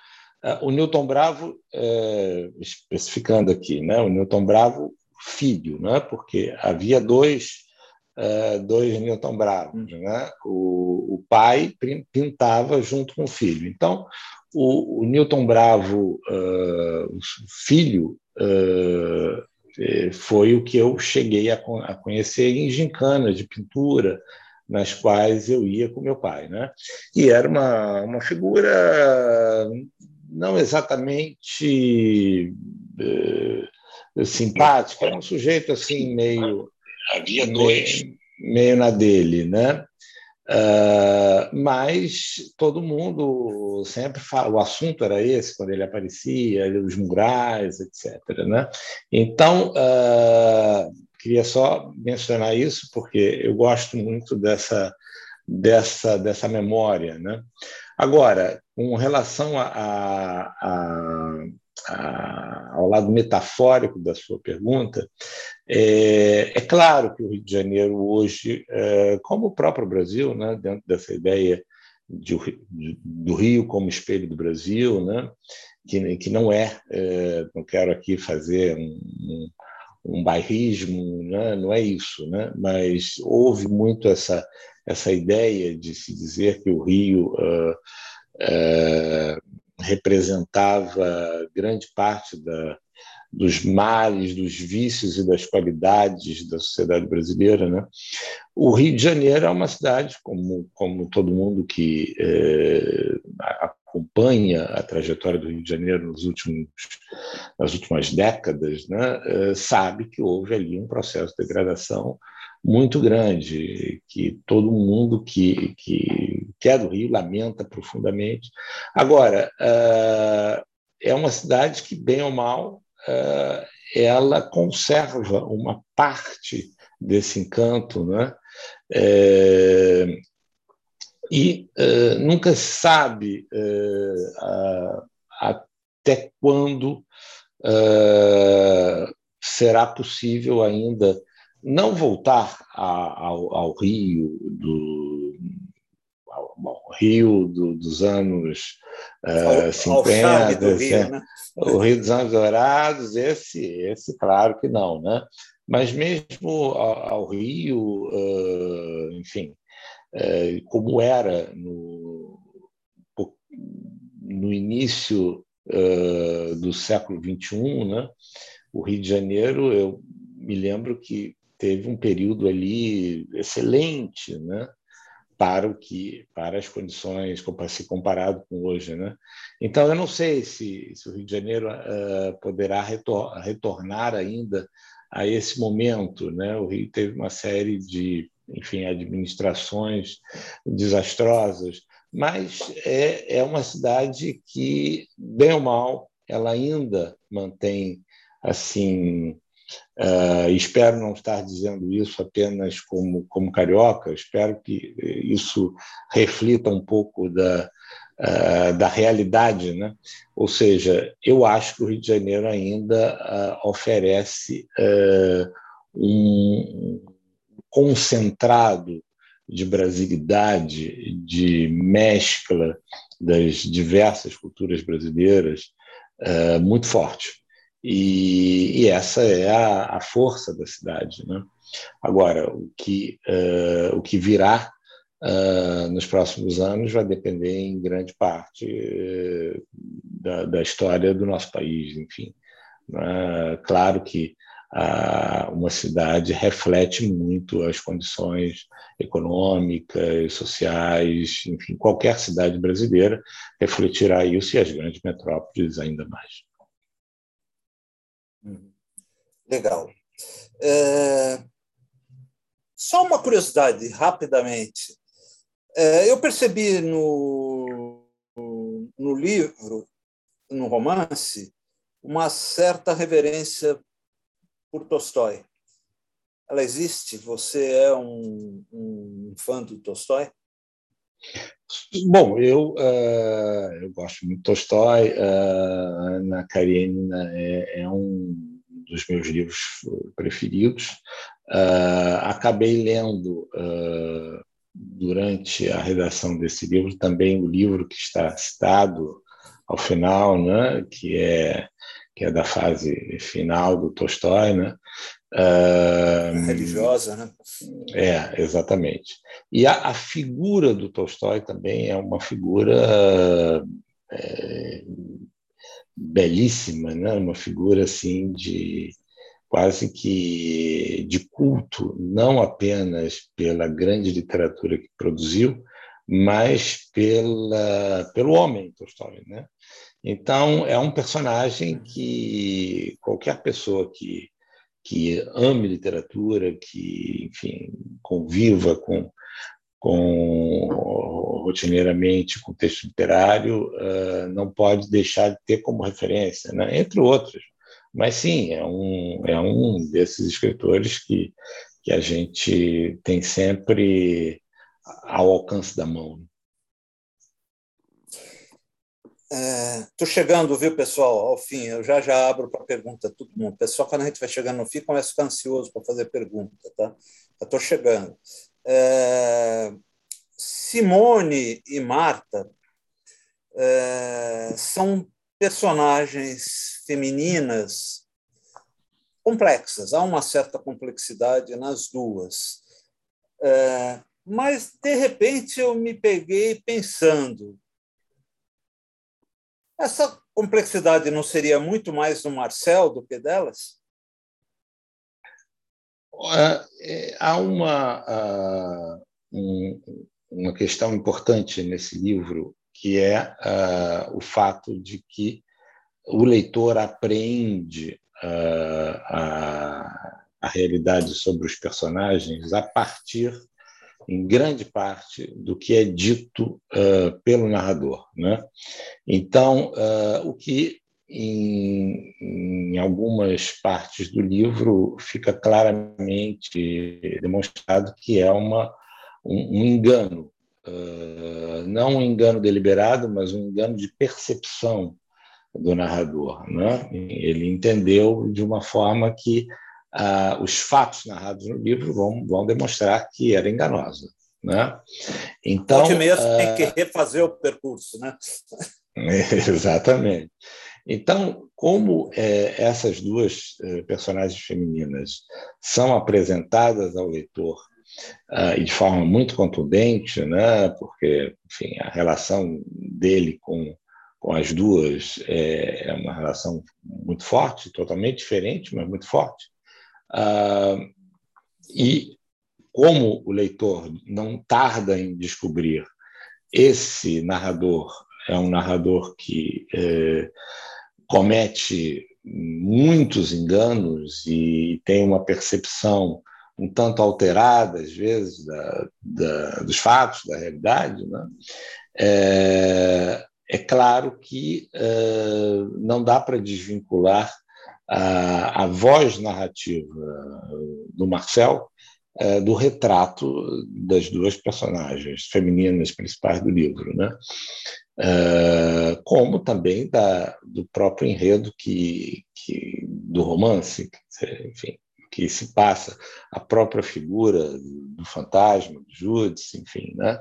Uh, o Newton Bravo, especificando aqui, né, o Newton Bravo filho, né, porque havia dois uh, dois Newton Bravos. Hum. Né? O, o, pai pintava junto com o filho. Então, o, o Newton Bravo, uh, o filho, uh, foi o que eu cheguei a, a conhecer em gincanas de pintura, nas quais eu ia com meu pai. Né? E era uma, uma figura não exatamente uh, simpática, era um sujeito assim meio Havia dois. Meio, meio na dele, né? Uh, mas todo mundo sempre fala, o assunto era esse quando ele aparecia, os murais, etc. Né? Então, uh, queria só mencionar isso porque eu gosto muito dessa, dessa, dessa memória. Né? Agora, com relação a, a, a ao lado metafórico da sua pergunta, é, é, claro que o Rio de Janeiro hoje, é, como o próprio Brasil, né, dentro dessa ideia de, de, do Rio como espelho do Brasil, né, que, que não é, é não quero aqui fazer um, um, um bairrismo, né, não é isso, né, mas houve muito essa, essa ideia de se dizer que o Rio uh, uh, representava grande parte da, dos males, dos vícios e das qualidades da sociedade brasileira. Né? O Rio de Janeiro é uma cidade, como, como todo mundo que é, acompanha a trajetória do Rio de Janeiro nos últimos, nas últimas décadas, né, é, sabe que houve ali um processo de degradação muito grande, que todo mundo que, que, que é do Rio lamenta profundamente. Agora, uh, é uma cidade que, bem ou mal, ela conserva uma parte desse encanto, né? É, e uh, nunca sabe até quando será possível ainda não voltar a, ao, ao, Rio do ao, ao Rio do, dos anos uh, 50, do Rio, né? o Rio dos anos dourados, esse, esse claro que não, né? Mas mesmo ao, ao Rio, uh, enfim, uh, como era no, no início uh, do século XXI, né? O Rio de Janeiro, eu me lembro que teve um período ali excelente, né? Para o que para as condições se comparado com hoje, né? Então eu não sei se, se o Rio de Janeiro uh, poderá retor retornar ainda a esse momento, né? O Rio teve uma série de enfim administrações desastrosas, mas é, é uma cidade que bem ou mal ela ainda mantém assim Uh, espero não estar dizendo isso apenas como, como carioca, espero que isso reflita um pouco da, uh, da realidade. Né? Ou seja, eu acho que o Rio de Janeiro ainda uh, oferece um concentrado de brasilidade, de mescla das diversas culturas brasileiras muito forte. E, e essa é a, a, força da cidade. Né? Agora, o que, uh, o que virá uh, nos próximos anos vai depender em grande parte uh, da, da, história do nosso país, enfim. Claro que uma cidade reflete muito as condições econômicas, sociais, enfim, qualquer cidade brasileira refletirá isso e as grandes metrópoles ainda mais. Legal. É... Só uma curiosidade, rapidamente. É, eu percebi no, no livro, no romance, uma certa reverência por Tolstói. Ela existe? Você é um, um fã do Tolstói? Bom, eu, uh, eu gosto muito de Tolstói. Uh, Ana Karenina é, é, um dos meus livros preferidos. Uh, acabei lendo durante a redação desse livro também o livro que está citado ao final, né, que é que é da fase final do Tolstói, né? Uh, religiosa, né? É, exatamente. E a, a, figura do Tolstói também é uma figura é, belíssima, né? Uma figura assim de quase que de culto, não apenas pela grande literatura que produziu, mas pela, pelo homem Tolstói, né? Então, é um personagem que qualquer pessoa que, que ame literatura, que, enfim, conviva com, com rotineiramente com texto literário, uh, não pode deixar de ter como referência, né? entre outros. Mas sim, é um, é um desses escritores que, que a gente tem sempre ao alcance da mão. Estou é, chegando, viu, pessoal, ao fim. Eu já já abro para pergunta todo mundo. Pessoal, quando a gente vai chegando no fim, começa a ficar ansioso para fazer pergunta, tá? Estou chegando. É, Simone e Marta é, são personagens femininas complexas. Há uma certa complexidade nas duas. É, mas, de repente, eu me peguei pensando essa complexidade não seria muito mais do Marcel do que delas? É, há uma, uma questão importante nesse livro, que é o fato de que o leitor apreende a, a realidade sobre os personagens a partir em grande parte do que é dito uh, pelo narrador. Né? Então, uh, o que em, em, algumas partes do livro fica claramente demonstrado que é uma, um, um engano, uh, não um engano deliberado, mas um engano de percepção do narrador. Né? Ele entendeu de uma forma que ah, os fatos narrados no livro vão, vão demonstrar que era enganosa. Né? Então, Pode mesmo ah, tem que refazer o percurso. Né? exatamente. Então, como é, essas duas é, personagens femininas são apresentadas ao leitor uh, e de forma muito contundente, né, porque enfim, a relação dele com, com as duas é, é uma relação muito forte, totalmente diferente, mas muito forte, Uh, e como o leitor não tarda em descobrir esse narrador é um narrador que é, comete muitos enganos e tem uma percepção um tanto alterada, às vezes, da, da, dos fatos, da realidade, né? é, é, claro que é, não dá para desvincular a, a voz narrativa do Marcel é, do retrato das duas personagens femininas principais do livro, né? É, como também da, do próprio enredo que, que do romance, enfim, que se passa a própria figura do fantasma, do Júdice, enfim, né?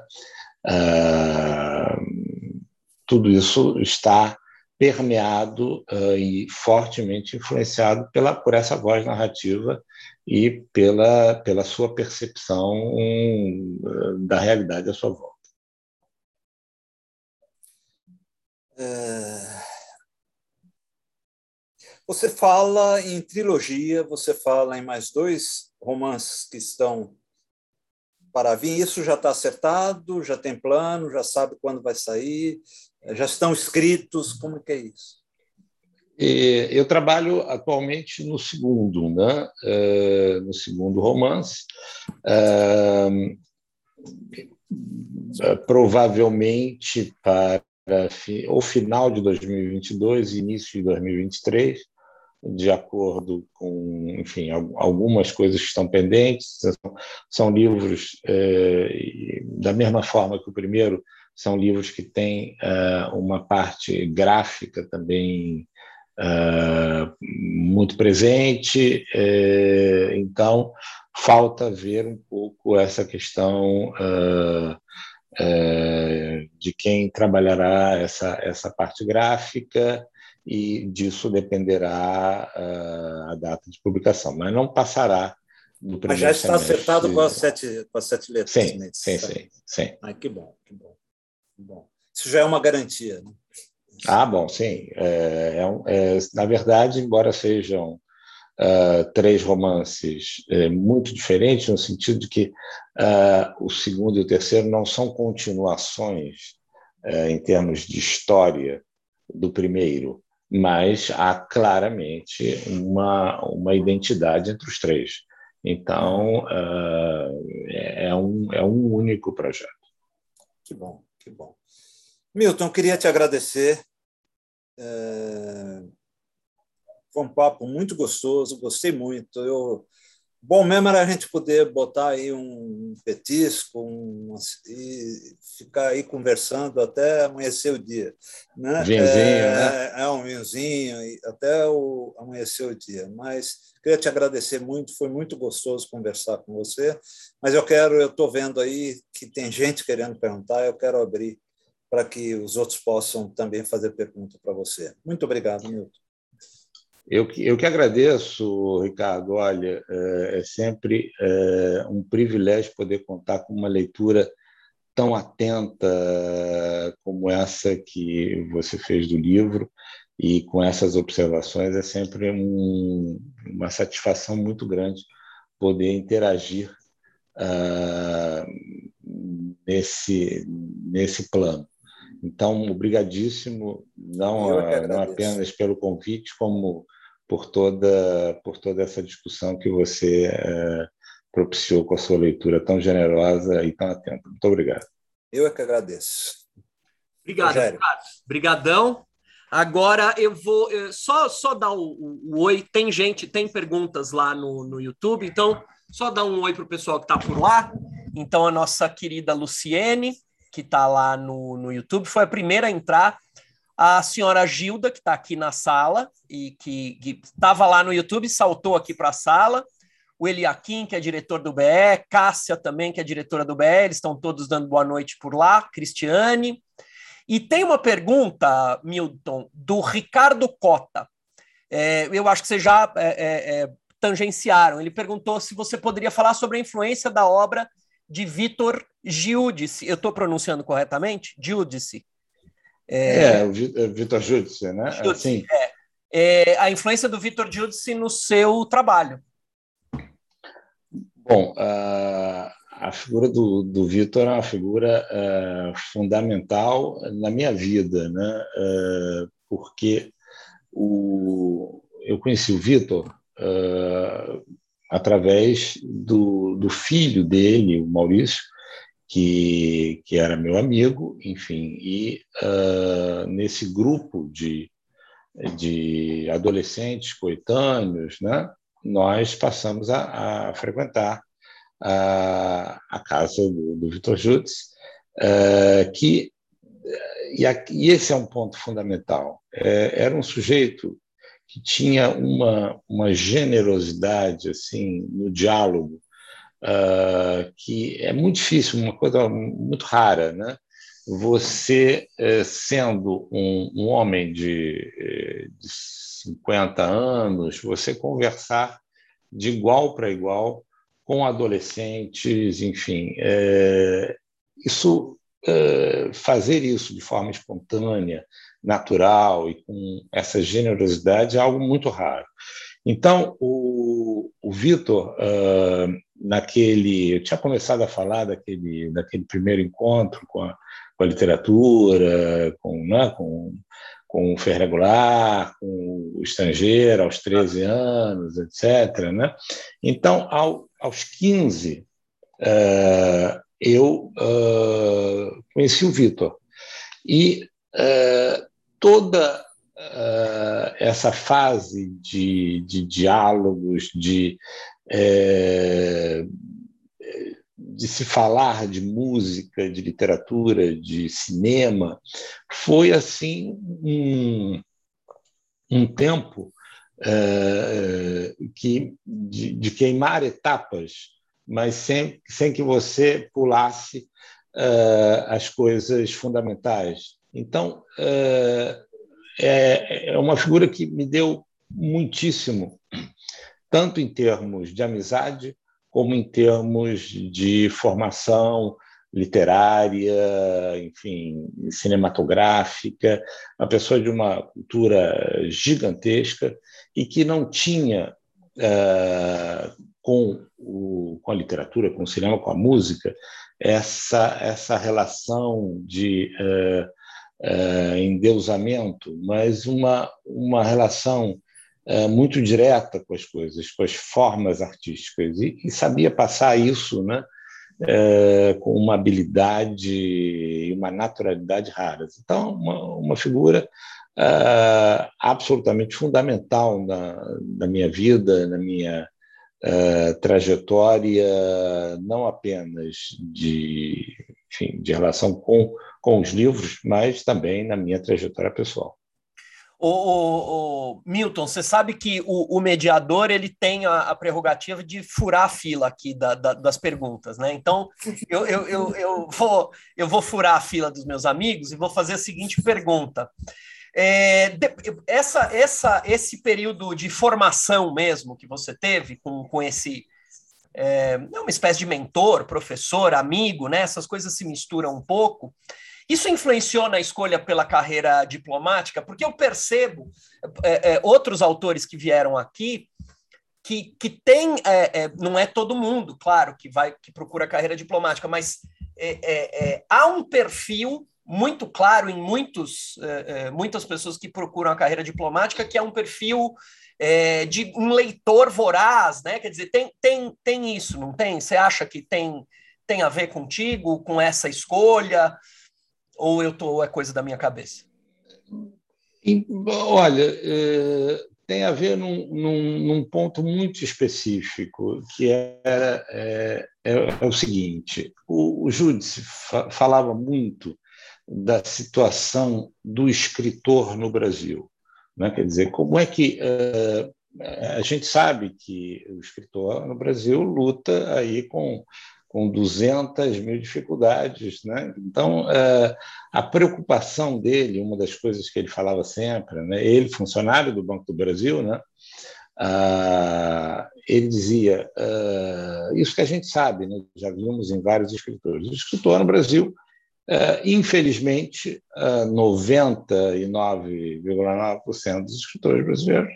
Uh, tudo isso está permeado uh, e fortemente influenciado pela, por essa voz narrativa e pela, pela sua percepção uh, da realidade à sua volta. Você fala em trilogia, você fala em mais dois romances que estão para vir. Isso já está acertado, já tem plano, já sabe quando vai sair, já estão escritos. Como é que é isso? Eu trabalho atualmente no segundo, né? É, no segundo romance. É, é, provavelmente para o final de 2022 e início de 2023, de acordo com, enfim, algumas coisas que estão pendentes. São, livros, da mesma forma que o primeiro, são livros que têm uma parte gráfica também muito presente, então falta ver um pouco essa questão uh, de quem trabalhará essa, essa parte gráfica e disso dependerá a data de publicação, mas não passará do primeiro Mas já está semestre. acertado com as sete, com as sete letras. Sim, né? sim, sim, sim. Ah, que bom, que bom, que bom. Isso já é uma garantia. Né? Ah, bom, sim. É, é, é, na verdade, embora sejam uh, três romances é, muito diferentes, no sentido de que uh, o segundo e o terceiro não são continuações uh, em termos de história do primeiro, mas há claramente uma, uma identidade entre os três. Então, é, é, um, é um único projeto. Que bom, que bom. Milton, queria te agradecer é... Foi um papo muito gostoso, gostei muito. Eu... Bom mesmo era a gente poder botar aí um petisco um... e ficar aí conversando até amanhecer o dia. Né? Vinzinho, é, né? é um vinzinho, até o... amanhecer o dia. Mas queria te agradecer muito, foi muito gostoso conversar com você. Mas eu quero, eu estou vendo aí que tem gente querendo perguntar, eu quero abrir para que os outros possam também fazer pergunta para você. Muito obrigado, Milton. Eu que, eu que agradeço, Ricardo. Olha, é, é sempre é, um privilégio poder contar com uma leitura tão atenta como essa que você fez do livro e com essas observações é sempre um, uma satisfação muito grande poder interagir uh, nesse nesse plano. Então, obrigadíssimo, não, não apenas pelo convite, como por toda, por toda essa discussão que você é, propiciou com a sua leitura tão generosa e tão atenta. Muito obrigado. Eu é que agradeço. Obrigado, Carlos. Obrigadão. Agora eu vou eu, só só dar o, o, o, oi. Tem gente, tem perguntas lá no, no YouTube, então só dar um oi para o pessoal que está por lá. Então a nossa querida Luciene, que está lá no, no YouTube, foi a primeira a entrar. A senhora Gilda, que está aqui na sala e que estava lá no YouTube, saltou aqui para a sala. O Eliakim, que é diretor do BE, Cássia também, que é diretora do BE, eles estão todos dando boa noite por lá, Cristiane. E tem uma pergunta, Milton, do Ricardo Cota. É, eu acho que vocês já é, é, é tangenciaram. Ele perguntou se você poderia falar sobre a influência da obra de Vitor Giudice. Eu estou pronunciando corretamente? Giudice. É, é o é, Vitor Giudice, né? Giudice, é. é. A influência do Vitor Giudice no seu trabalho. Bom, a, a figura do, do Vitor é uma figura uh, fundamental na minha vida, né? Uh, porque o, eu conheci o Vitor uh, através do, do filho dele, o Maurício, que, que era meu amigo, enfim, e uh, nesse grupo de, de adolescentes coetâneos, né, nós passamos a, a frequentar a, a casa do, do Vitor Jutz, uh, que e, aqui, e, esse é um ponto fundamental. É, era um sujeito que tinha uma, uma generosidade assim no diálogo uh, que é muito difícil, uma coisa muito rara, né? Você eh, sendo um, um homem de, eh, de 50 anos, você conversar de igual para igual com adolescentes, enfim, é, isso é, fazer isso de forma espontânea, natural e com essa generosidade é algo muito raro. Então, o, o Vitor, uh, naquele. Eu tinha começado a falar daquele, daquele primeiro encontro com a, com a literatura, com, né, com, com o fer regular, com o estrangeiro, aos 13 anos, etc. Né? Então, ao, aos 15, uh, eu uh, conheci o Vitor. E uh, toda essa fase de, de diálogos, de, de se falar de música, de literatura, de cinema, foi assim um, um tempo que, de, de queimar etapas mas sem, sem que você pulasse uh, as coisas fundamentais. Então, uh, é, é uma figura que me deu muitíssimo, tanto em termos de amizade, como em termos de formação literária, enfim, cinematográfica, uma pessoa de uma cultura gigantesca e que não tinha uh, com, o, com a literatura, com o cinema, com a música, essa, essa relação de uh, uh, endeusamento, mas uma, uma relação uh, muito direta com as coisas, com as formas artísticas, e, e sabia passar isso né, com uma habilidade e uma naturalidade raras. Então, uma, uma figura absolutamente fundamental na, na minha vida, na minha trajetória não apenas de, enfim, de relação com, com os livros, mas também na minha trajetória pessoal. O, o, o, Milton, você sabe que o, o mediador ele tem a, a, prerrogativa de furar a fila aqui da, da, das perguntas, né? Então eu, eu, eu, eu, vou, eu vou furar a fila dos meus amigos e vou fazer a seguinte pergunta. É, de, essa, essa, esse período de formação mesmo que você teve com, com esse é, é, uma espécie de mentor, professor, amigo, né? Essas coisas se misturam um pouco. Isso influenciou na escolha pela carreira diplomática, porque eu percebo é, é, outros autores que vieram aqui que, que tem, é, é, não é todo mundo, claro, que vai que procura carreira diplomática, mas há um perfil muito claro em muitos, é, é, muitas pessoas que procuram a carreira diplomática, que é um perfil é, de um leitor voraz, né? Quer dizer, tem, tem, tem isso, não tem? Você acha que tem, tem a ver contigo, com essa escolha? Ou eu tô, é coisa da minha cabeça? Olha, é, tem a ver num, num, num, ponto muito específico, que era, é, é, é o seguinte: o, o Júdice fa falava muito da situação do escritor no Brasil. Né? Quer dizer, como é que uh, a gente sabe que o escritor no Brasil luta aí com com 200 mil dificuldades, né? Então uh, a preocupação dele, uma das coisas que ele falava sempre, né? Ele funcionário do Banco do Brasil, né? Uh, ele dizia uh, isso que a gente sabe, né? já vimos em vários escritores. O escritor no Brasil Uh, infelizmente, uh, 99,9% dos escritores brasileiros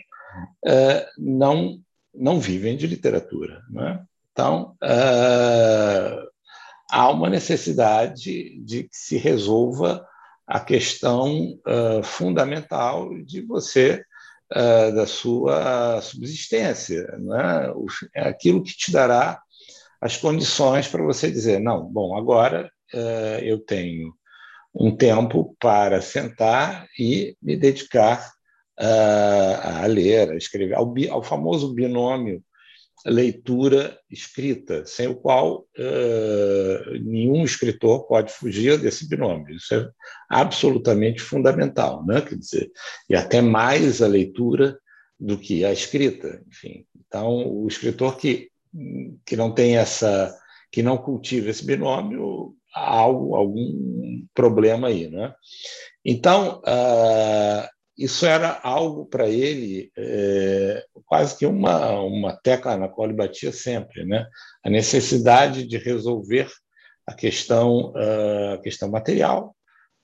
uh, não, não vivem de literatura. Né? Então, há uma necessidade de que se resolva a questão fundamental de você, da sua subsistência. Né? aquilo que te dará as condições para você dizer: não, bom, agora eu tenho um tempo para sentar e me dedicar uh, a ler, a escrever, ao, ao famoso binômio leitura-escrita, sem o qual uh, nenhum escritor pode fugir desse binômio. Isso é absolutamente fundamental, né? Quer dizer, e até mais a leitura do que a escrita, enfim. Então, o escritor que que não tem essa, que não cultiva esse binômio, algo, algum problema aí, né? Então, uh, isso era algo para ele é, quase que uma, uma tecla na qual ele batia sempre, né? A necessidade de resolver a questão, uh, a questão material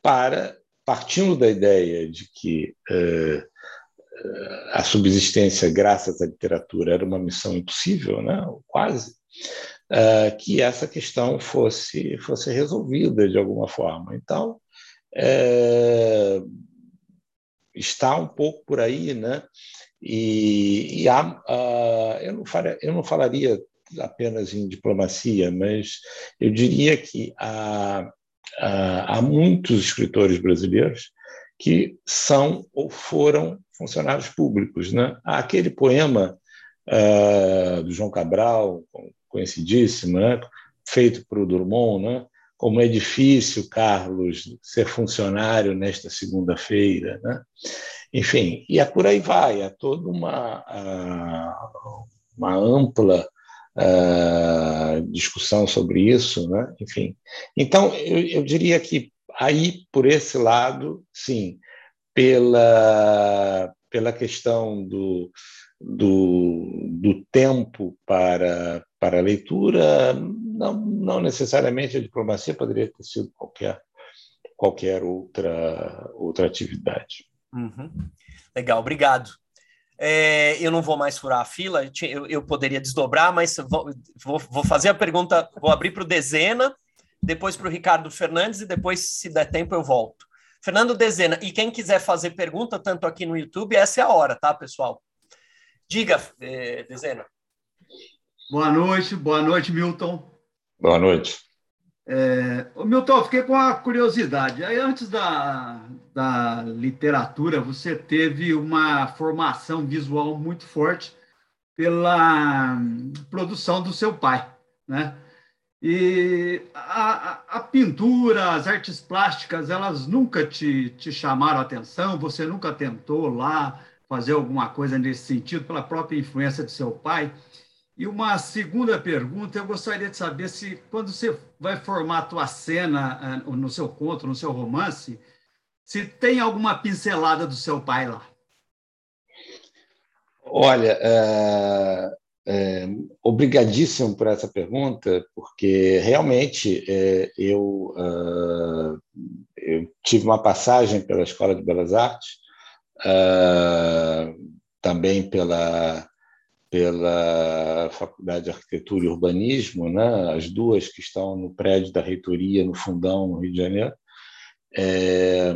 para partindo da ideia de que uh, a subsistência graças à literatura era uma missão impossível, né? quase, uh, que essa questão fosse, fosse resolvida de alguma forma. Então, uh, está um pouco por aí, né? E, e há, uh, eu, não faria, eu não falaria apenas em diplomacia, mas eu diria que há, há, há muitos escritores brasileiros que são ou foram funcionários públicos. Né? Há aquele poema uh, do João Cabral, conhecidíssimo, né? feito por Drummond, né? como é difícil, Carlos, ser funcionário nesta segunda-feira. Né? Enfim, e é por aí vai, é toda uma, uma ampla discussão sobre isso. Né? Enfim, então, eu, eu diria que aí, por esse lado, sim, pela, pela questão do, do, do tempo para, para leitura, não, não necessariamente a diplomacia poderia ter sido qualquer, qualquer outra, outra atividade. Uhum. Legal, obrigado. É, eu não vou mais furar a fila, eu, eu poderia desdobrar, mas vou, vou, vou fazer a pergunta, vou abrir para o Dezena, depois para o Ricardo Fernandes e depois, se der tempo, eu volto. Fernando Dezena, e quem quiser fazer pergunta, tanto aqui no YouTube, essa é a hora, tá, pessoal? Diga, eh, Dezena. Boa noite, boa noite, Milton. Boa noite. É, Milton, eu fiquei com uma curiosidade. Aí, antes da, da literatura, você teve uma formação visual muito forte pela produção do seu pai, né? E a, a, a, pintura, as artes plásticas, elas nunca te, te chamaram a atenção? Você nunca tentou lá fazer alguma coisa nesse sentido, pela própria influência de seu pai? E uma segunda pergunta, eu gostaria de saber se, quando você vai formar a tua cena eh, no seu conto, no seu romance, se tem alguma pincelada do seu pai lá. Olha, é, é, obrigadíssimo por essa pergunta, porque realmente é, eu, uh, eu, tive uma passagem pela Escola de Belas Artes, uh, também pela, pela Faculdade de Arquitetura e Urbanismo, né, as duas que estão no prédio da reitoria, no Fundão, no Rio de Janeiro. É,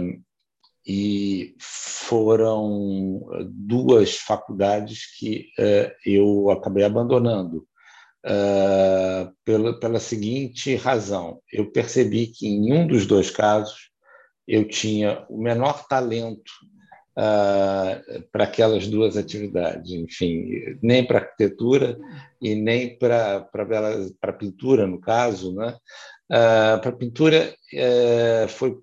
e foram duas faculdades que uh, eu acabei abandonando uh, pela, pela seguinte razão: eu percebi que em um dos dois casos eu tinha o menor talento uh, para aquelas duas atividades, enfim, nem para arquitetura e nem para para pintura no caso, né? para pintura foi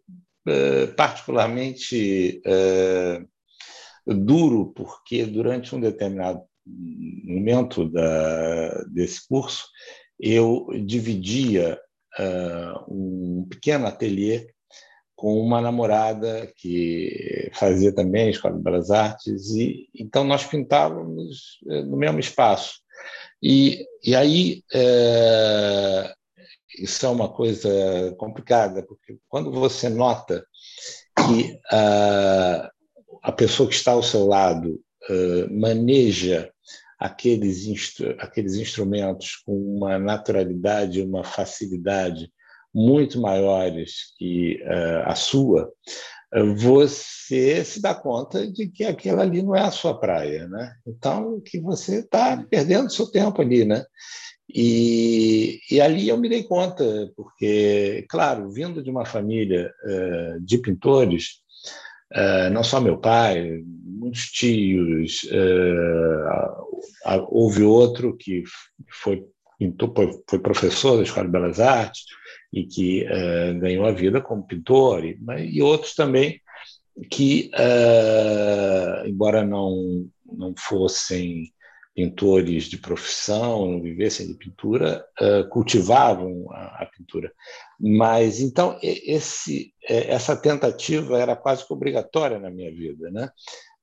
eh, particularmente eh, duro, porque durante um determinado momento da, desse curso, eu dividia uh, um pequeno ateliê com uma namorada que fazia também Escola de Belas Artes, e então nós pintávamos no mesmo espaço. E, e aí, é, isso é uma coisa complicada, porque quando você nota que a, a pessoa que está ao seu lado uh, maneja aqueles, instru aqueles instrumentos com uma naturalidade, uma facilidade muito maiores que uh, a sua, você se dá conta de que aquilo ali não é a sua praia, né? Então, que você está perdendo seu tempo ali, né? E, e, ali eu me dei conta, porque, claro, vindo de uma família uh, de pintores, uh, não só meu pai, muitos tios, uh, houve outro que foi, foi professor da Escola de Belas Artes e que ganhou a vida como pintor, e, e outros também que, embora não, não fossem pintores de profissão, não vivessem de pintura, uh, cultivavam a, a, pintura. Mas então esse, essa tentativa era quase que obrigatória na minha vida, né?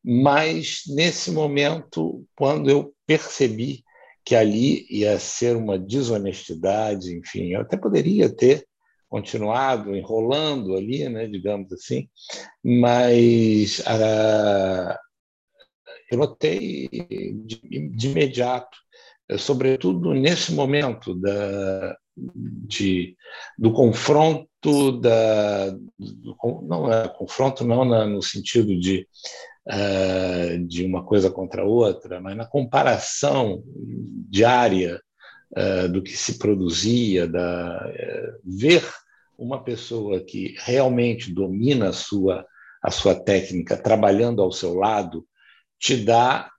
Mas nesse momento, quando eu percebi que ali ia ser uma desonestidade, enfim, eu até poderia ter continuado, enrolando ali, né, digamos assim, mas uh, eu notei de, de imediato, sobretudo nesse momento da, de, do confronto da do, não é confronto não na, no sentido de uh, de uma coisa contra outra, mas na comparação diária uh, do que se produzia, da uh, ver uma pessoa que realmente domina a sua a sua técnica trabalhando ao seu lado te dá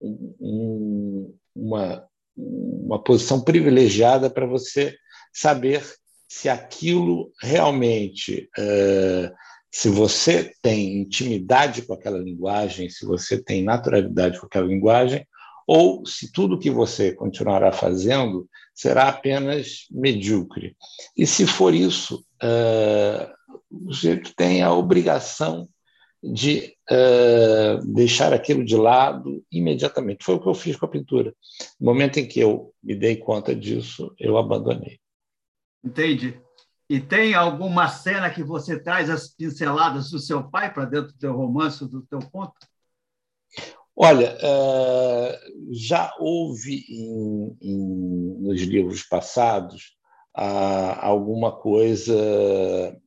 um, uma uma posição privilegiada para você saber se aquilo realmente, uh, se você tem intimidade com aquela linguagem, se você tem naturalidade com aquela linguagem, ou se tudo que você continuará fazendo será apenas medíocre. E se for isso, uh, o tem a obrigação de uh, deixar aquilo de lado imediatamente. Foi o que eu fiz com a pintura. No momento em que eu me dei conta disso, eu abandonei. Entendi. E tem alguma cena que você traz as pinceladas do seu pai para dentro do teu romance, do teu conto? Olha, uh, já houve em, em, nos livros passados alguma coisa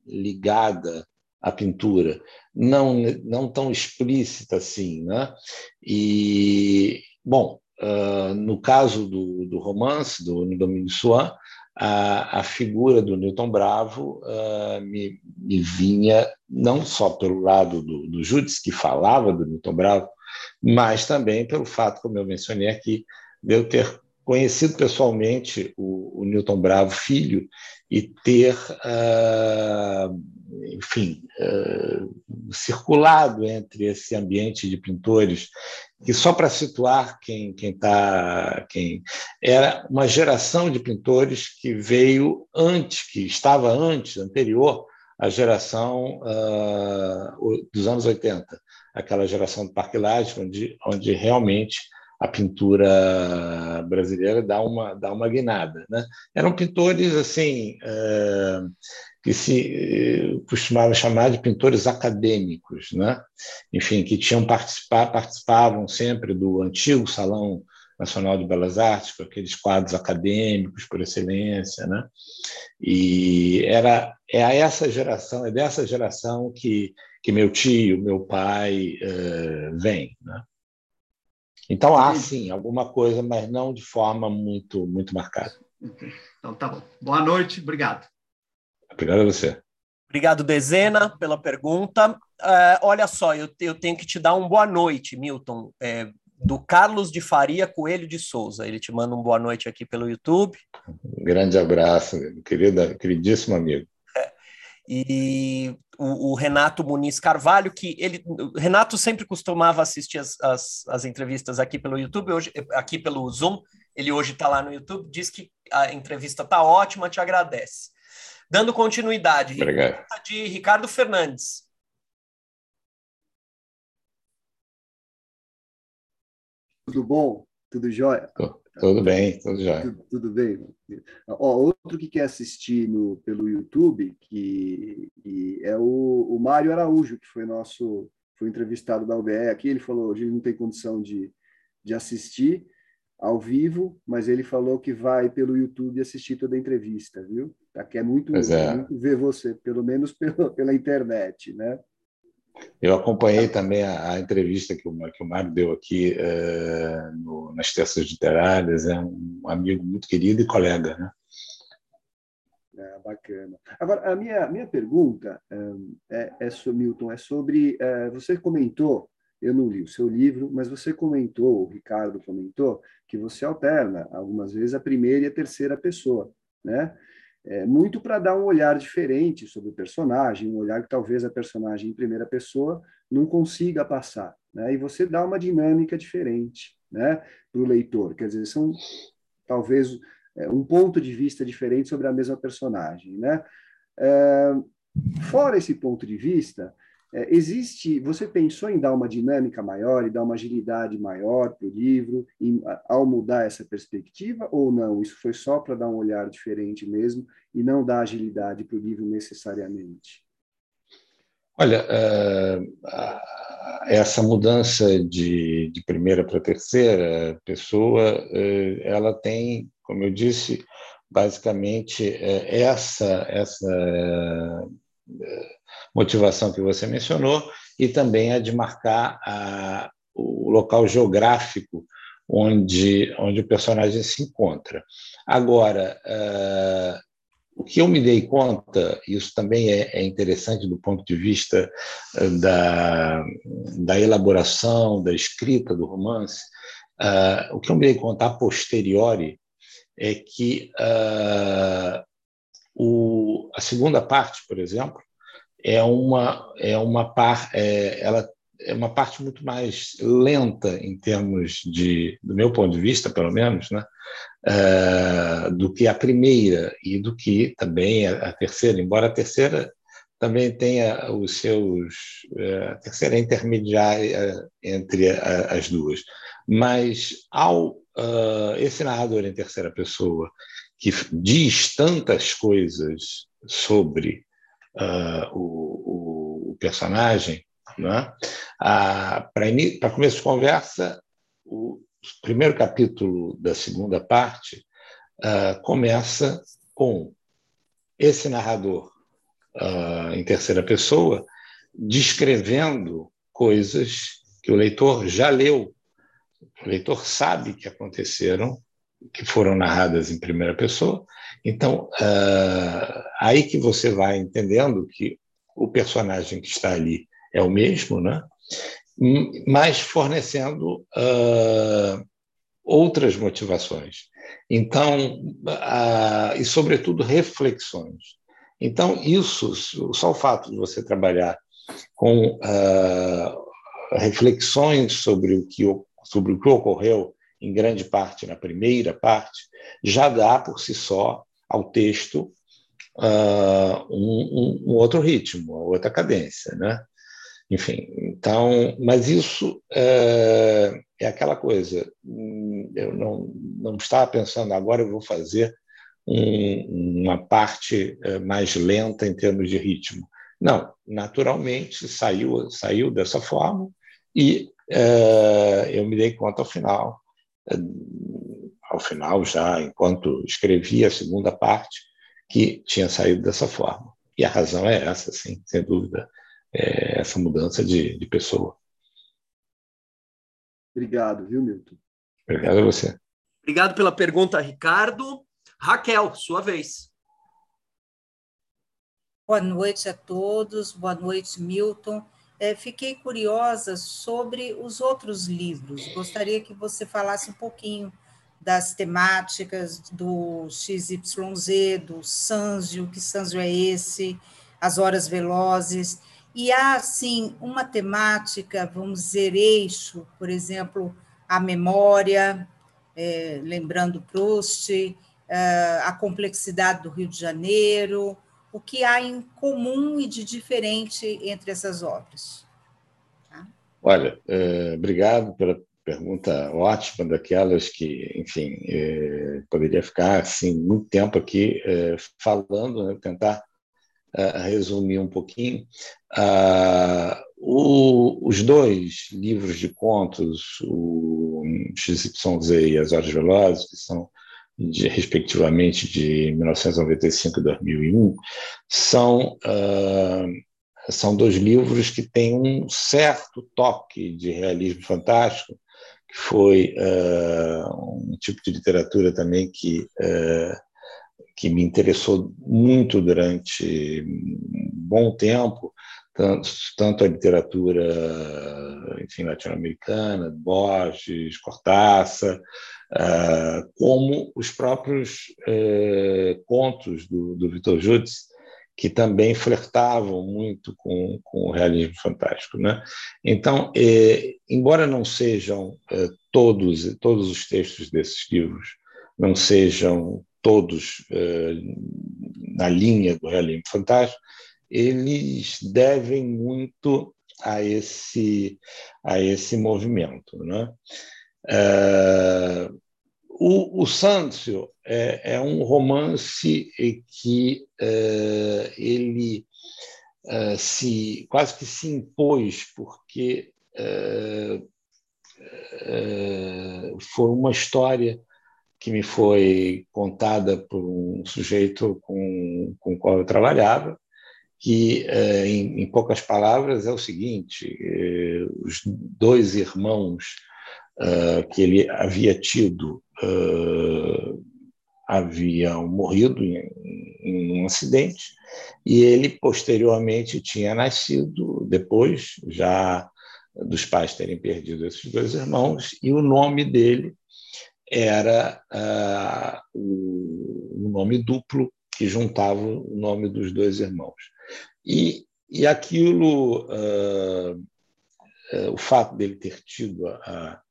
ligada à pintura não, não tão explícita assim. Né? E, bom, uh, no caso do, do romance, do Domínio Swan, a, a, figura do Newton Bravo uh, me, me, vinha não só pelo lado do, do Júdice, que falava do Newton Bravo, mas também pelo fato, como eu mencionei aqui, de eu ter conhecido pessoalmente o, o Newton Bravo filho e ter, uh, enfim, uh, circulado entre esse ambiente de pintores, que só para situar quem quem está, quem era uma geração de pintores que veio antes, que estava antes, anterior à geração uh, dos anos 80, aquela geração do Parque Lage, onde, onde realmente a pintura brasileira dá uma dá uma guinada, né? Eram pintores assim uh, que se uh, costumava chamar de pintores acadêmicos, né? Enfim, que tinham participar participavam sempre do antigo salão Nacional de Belas Artes, com aqueles quadros acadêmicos por excelência, né? E era é a essa geração, é dessa geração que que meu tio, meu pai uh, vem, né? Então há sim alguma coisa, mas não de forma muito muito marcada. Então tá bom. Boa noite, obrigado. Obrigado a você. Obrigado, Dezena, pela pergunta. Uh, olha só, eu, eu, tenho que te dar um boa noite, Milton, é, do Carlos de Faria Coelho de Souza. Ele te manda um boa noite aqui pelo YouTube. Um grande abraço, querida, queridíssimo amigo. E o, o, Renato Muniz Carvalho, que ele. Renato sempre costumava assistir as, as, as entrevistas aqui pelo YouTube, hoje, aqui pelo Zoom. Ele hoje está lá no YouTube, diz que a entrevista está ótima, te agradece. Dando continuidade, Obrigado. de Ricardo Fernandes. Tudo bom? Tudo jóia? Tudo bem, tudo já. Tudo, tudo, bem. Ó, outro que quer assistir no, pelo YouTube, que, que é o, o Mário Araújo, que foi nosso foi entrevistado da UBE aqui, ele falou, a gente não tem condição de, de assistir ao vivo, mas ele falou que vai pelo YouTube assistir toda a entrevista, viu? Tá, quer muito, é. muito ver você, pelo menos pela, pela internet, né? Eu acompanhei também a, a entrevista que o, que o Mário deu aqui é, no, nas terças literárias, é um amigo muito querido e colega. Né? É, bacana. Agora, a minha, minha pergunta é, é, sobre, Milton, é sobre. É, você comentou, eu não li o seu livro, mas você comentou, o Ricardo comentou, que você alterna algumas vezes a primeira e a terceira pessoa, né? É, muito para dar um olhar diferente sobre o personagem, um olhar que talvez a personagem em primeira pessoa não consiga passar, né? E você dá uma dinâmica diferente, né, para o leitor. Quer dizer, são talvez é, um ponto de vista diferente sobre a mesma personagem, né? É, fora esse ponto de vista, É, existe, você pensou em dar uma dinâmica maior e dar uma agilidade maior para o livro em, ao mudar essa perspectiva ou não? Isso foi só para dar um olhar diferente mesmo e não dar agilidade para o livro necessariamente? Olha, uh, essa mudança de, de primeira para terceira pessoa, uh, ela tem, como eu disse, basicamente uh, essa essa motivação que você mencionou e também a de marcar a, o local geográfico onde, onde o personagem se encontra. Agora, uh, o que eu me dei conta, isso também é, é interessante do ponto de vista da, da elaboração, da escrita do romance, uh, o que eu me dei conta a posteriori é que uh, o, a segunda parte, por exemplo, é uma é uma par, é, ela é uma parte muito mais lenta em termos de, do meu ponto de vista, pelo menos, né, uh, do que a primeira e do que também a, terceira, embora a terceira também tenha os seus uh, a terceira é intermediária entre as duas, mas ao uh, esse narrador em terceira pessoa que diz tantas coisas sobre uh, o, o, personagem, né? ah, para começo de conversa, o primeiro capítulo da segunda parte uh, começa com esse narrador uh, em terceira pessoa descrevendo coisas que o leitor já leu, o leitor sabe que aconteceram que foram narradas em primeira pessoa. Então, uh, aí que você vai entendendo que o personagem que está ali é o mesmo, né? mas fornecendo uh, outras motivações. Então, uh, e sobretudo reflexões. Então, isso, só o fato de você trabalhar com reflexões sobre o que sobre o que ocorreu em grande parte na primeira parte, já dá por si só ao texto uh, um, um, outro ritmo, outra cadência, né? Enfim, então, mas isso é, é aquela coisa. Hum, eu não, não estava pensando agora eu vou fazer um, uma parte é, mais lenta em termos de ritmo. Não, naturalmente saiu saiu dessa forma e é, eu me dei conta ao final ao final, já enquanto escrevi a segunda parte, que tinha saído dessa forma. E a razão é essa, sim, sem dúvida, é essa mudança de, de pessoa. Obrigado, viu, Milton? Obrigado a você. Obrigado pela pergunta, Ricardo. Raquel, sua vez. Boa noite a todos, boa noite, Milton é, fiquei curiosa sobre os outros livros. Gostaria que você falasse um pouquinho das temáticas do XYZ, do Sanzio, que Sanzio é esse, as horas velozes. E há, assim, uma temática, vamos dizer, eixo, por exemplo, a memória, é, lembrando Proust, é, a complexidade do Rio de Janeiro, o que há em comum e de diferente entre essas obras? Tá? Olha, é, obrigado pela pergunta ótima, daquelas que, enfim, é, poderia ficar assim muito tempo aqui é, falando, né, tentar é, resumir um pouquinho. Ah, o, os dois livros de contos, o XYZ e As Horas Velozes, que são de, respectivamente de 1995 e 2001, são, uh, são dois livros que têm um certo toque de realismo fantástico, que foi uh, um tipo de literatura também que, uh, que me interessou muito durante um bom tempo, tanto, tanto a literatura enfim, latino-americana, Borges, Cortázar, uh, como os próprios contos do, do Vitor Jutz, que também flertavam muito com, com o realismo fantástico. Né? Então, eh, embora não sejam eh, todos, todos os textos desses livros, não sejam todos eh, na linha do realismo fantástico, eles devem muito a esse, a esse movimento. Né? É, o, o Sancio é, é, um romance que é, ele é, se quase que se impôs porque é, foi uma história que me foi contada por um sujeito com, com o qual eu trabalhava, que, em, em poucas palavras, é o seguinte: os dois irmãos que ele havia tido haviam morrido em, em um acidente e ele posteriormente tinha nascido depois já dos pais terem perdido esses dois irmãos e o nome dele era uh, o, o, nome duplo que juntava o nome dos dois irmãos. E, e aquilo, uh, uh, o fato dele ter tido a,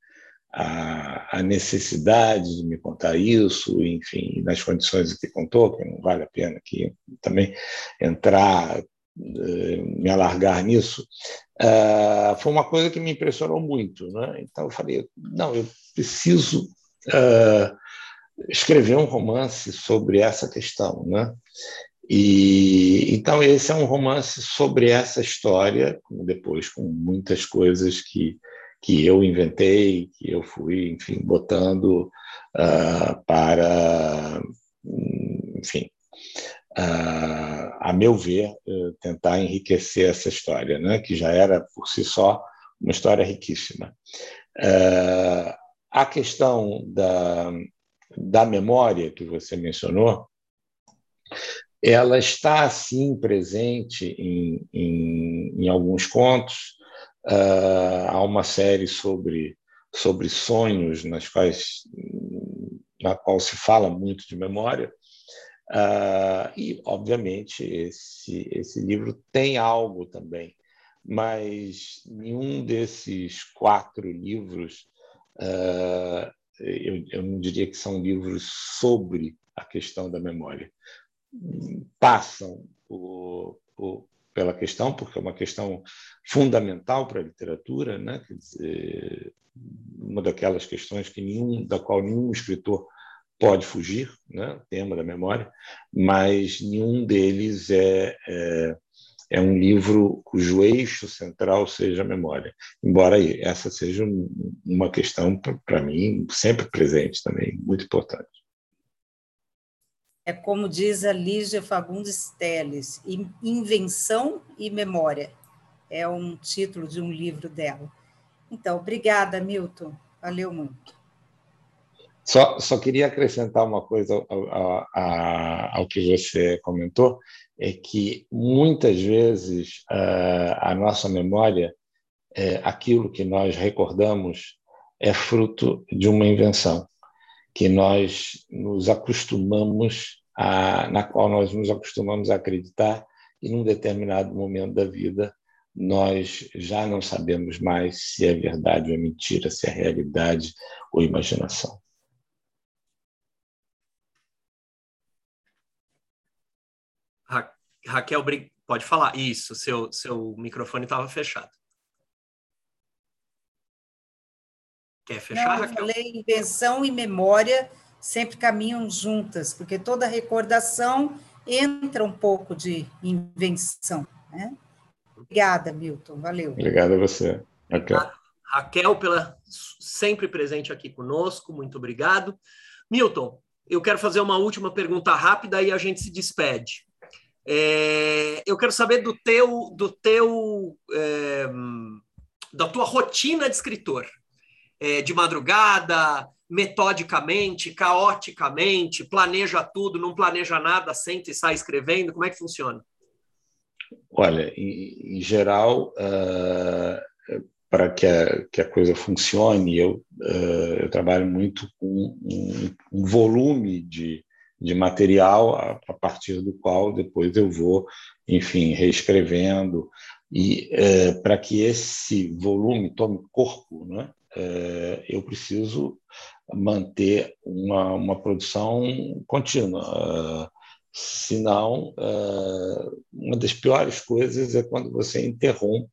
a, a, necessidade de me contar isso, enfim, nas condições que contou, que não vale a pena aqui também entrar, me alargar nisso, foi uma coisa que me impressionou muito. Né? Então eu falei, não, eu preciso uh, escrever um romance sobre essa questão, né? E então esse é um romance sobre essa história, depois com muitas coisas que que eu inventei, que eu fui, enfim, botando uh, para, enfim, uh, a meu ver, uh, tentar enriquecer essa história, né? Que já era por si só uma história riquíssima. Uh, a questão da, da memória que você mencionou, ela está, sim, presente em, em, em alguns contos. Uh, há uma série sobre, sobre sonhos, nas quais, na qual se fala muito de memória. Uh, e, obviamente, esse, esse livro tem algo também, mas nenhum desses quatro livros Uh, eu, eu não diria que são livros sobre a questão da memória. Passam por, por, pela questão, porque é uma questão fundamental para a literatura, né? Dizer, uma daquelas questões que nenhum, da qual nenhum escritor pode fugir, né? tema da memória, mas nenhum deles é, é é um livro cujo eixo central seja a memória. Embora essa seja uma questão, para mim, sempre presente também, muito importante. É como diz a Lígia Fagundes Teles, Invenção e Memória. É um título de um livro dela. Então, obrigada, Milton. Valeu muito. Só, só queria acrescentar uma coisa ao, ao, ao, que você comentou, é que muitas vezes a, nossa memória, é, aquilo que nós recordamos, é fruto de uma invenção que nós nos acostumamos a, na qual nós nos acostumamos a acreditar e num determinado momento da vida nós já não sabemos mais se é verdade ou é mentira, se é realidade ou imaginação. Ra Raquel, pode falar. Isso, seu, seu microfone estava fechado. Quer fechar, Não, Raquel? Eu falei invenção e memória sempre caminham juntas, porque toda recordação entra um pouco de invenção. Né? Obrigada, Milton. Valeu. Obrigado a você, Raquel. Raquel, pela sempre presente aqui conosco, muito obrigado. Milton, eu quero fazer uma última pergunta rápida e a gente se despede. É, eu quero saber do teu, do teu, é, da tua rotina de escritor, é, de madrugada, metodicamente, caoticamente, planeja tudo, não planeja nada, senta e sai escrevendo. Como é que funciona? Olha, em, em geral, uh, para que a, que a coisa funcione, eu, uh, eu trabalho muito com um, um volume de de material a, a, partir do qual depois eu vou, enfim, reescrevendo. E é, para que esse volume tome corpo, né, é, eu preciso manter uma, uma produção contínua. Senão, uma das piores coisas é quando você interrompe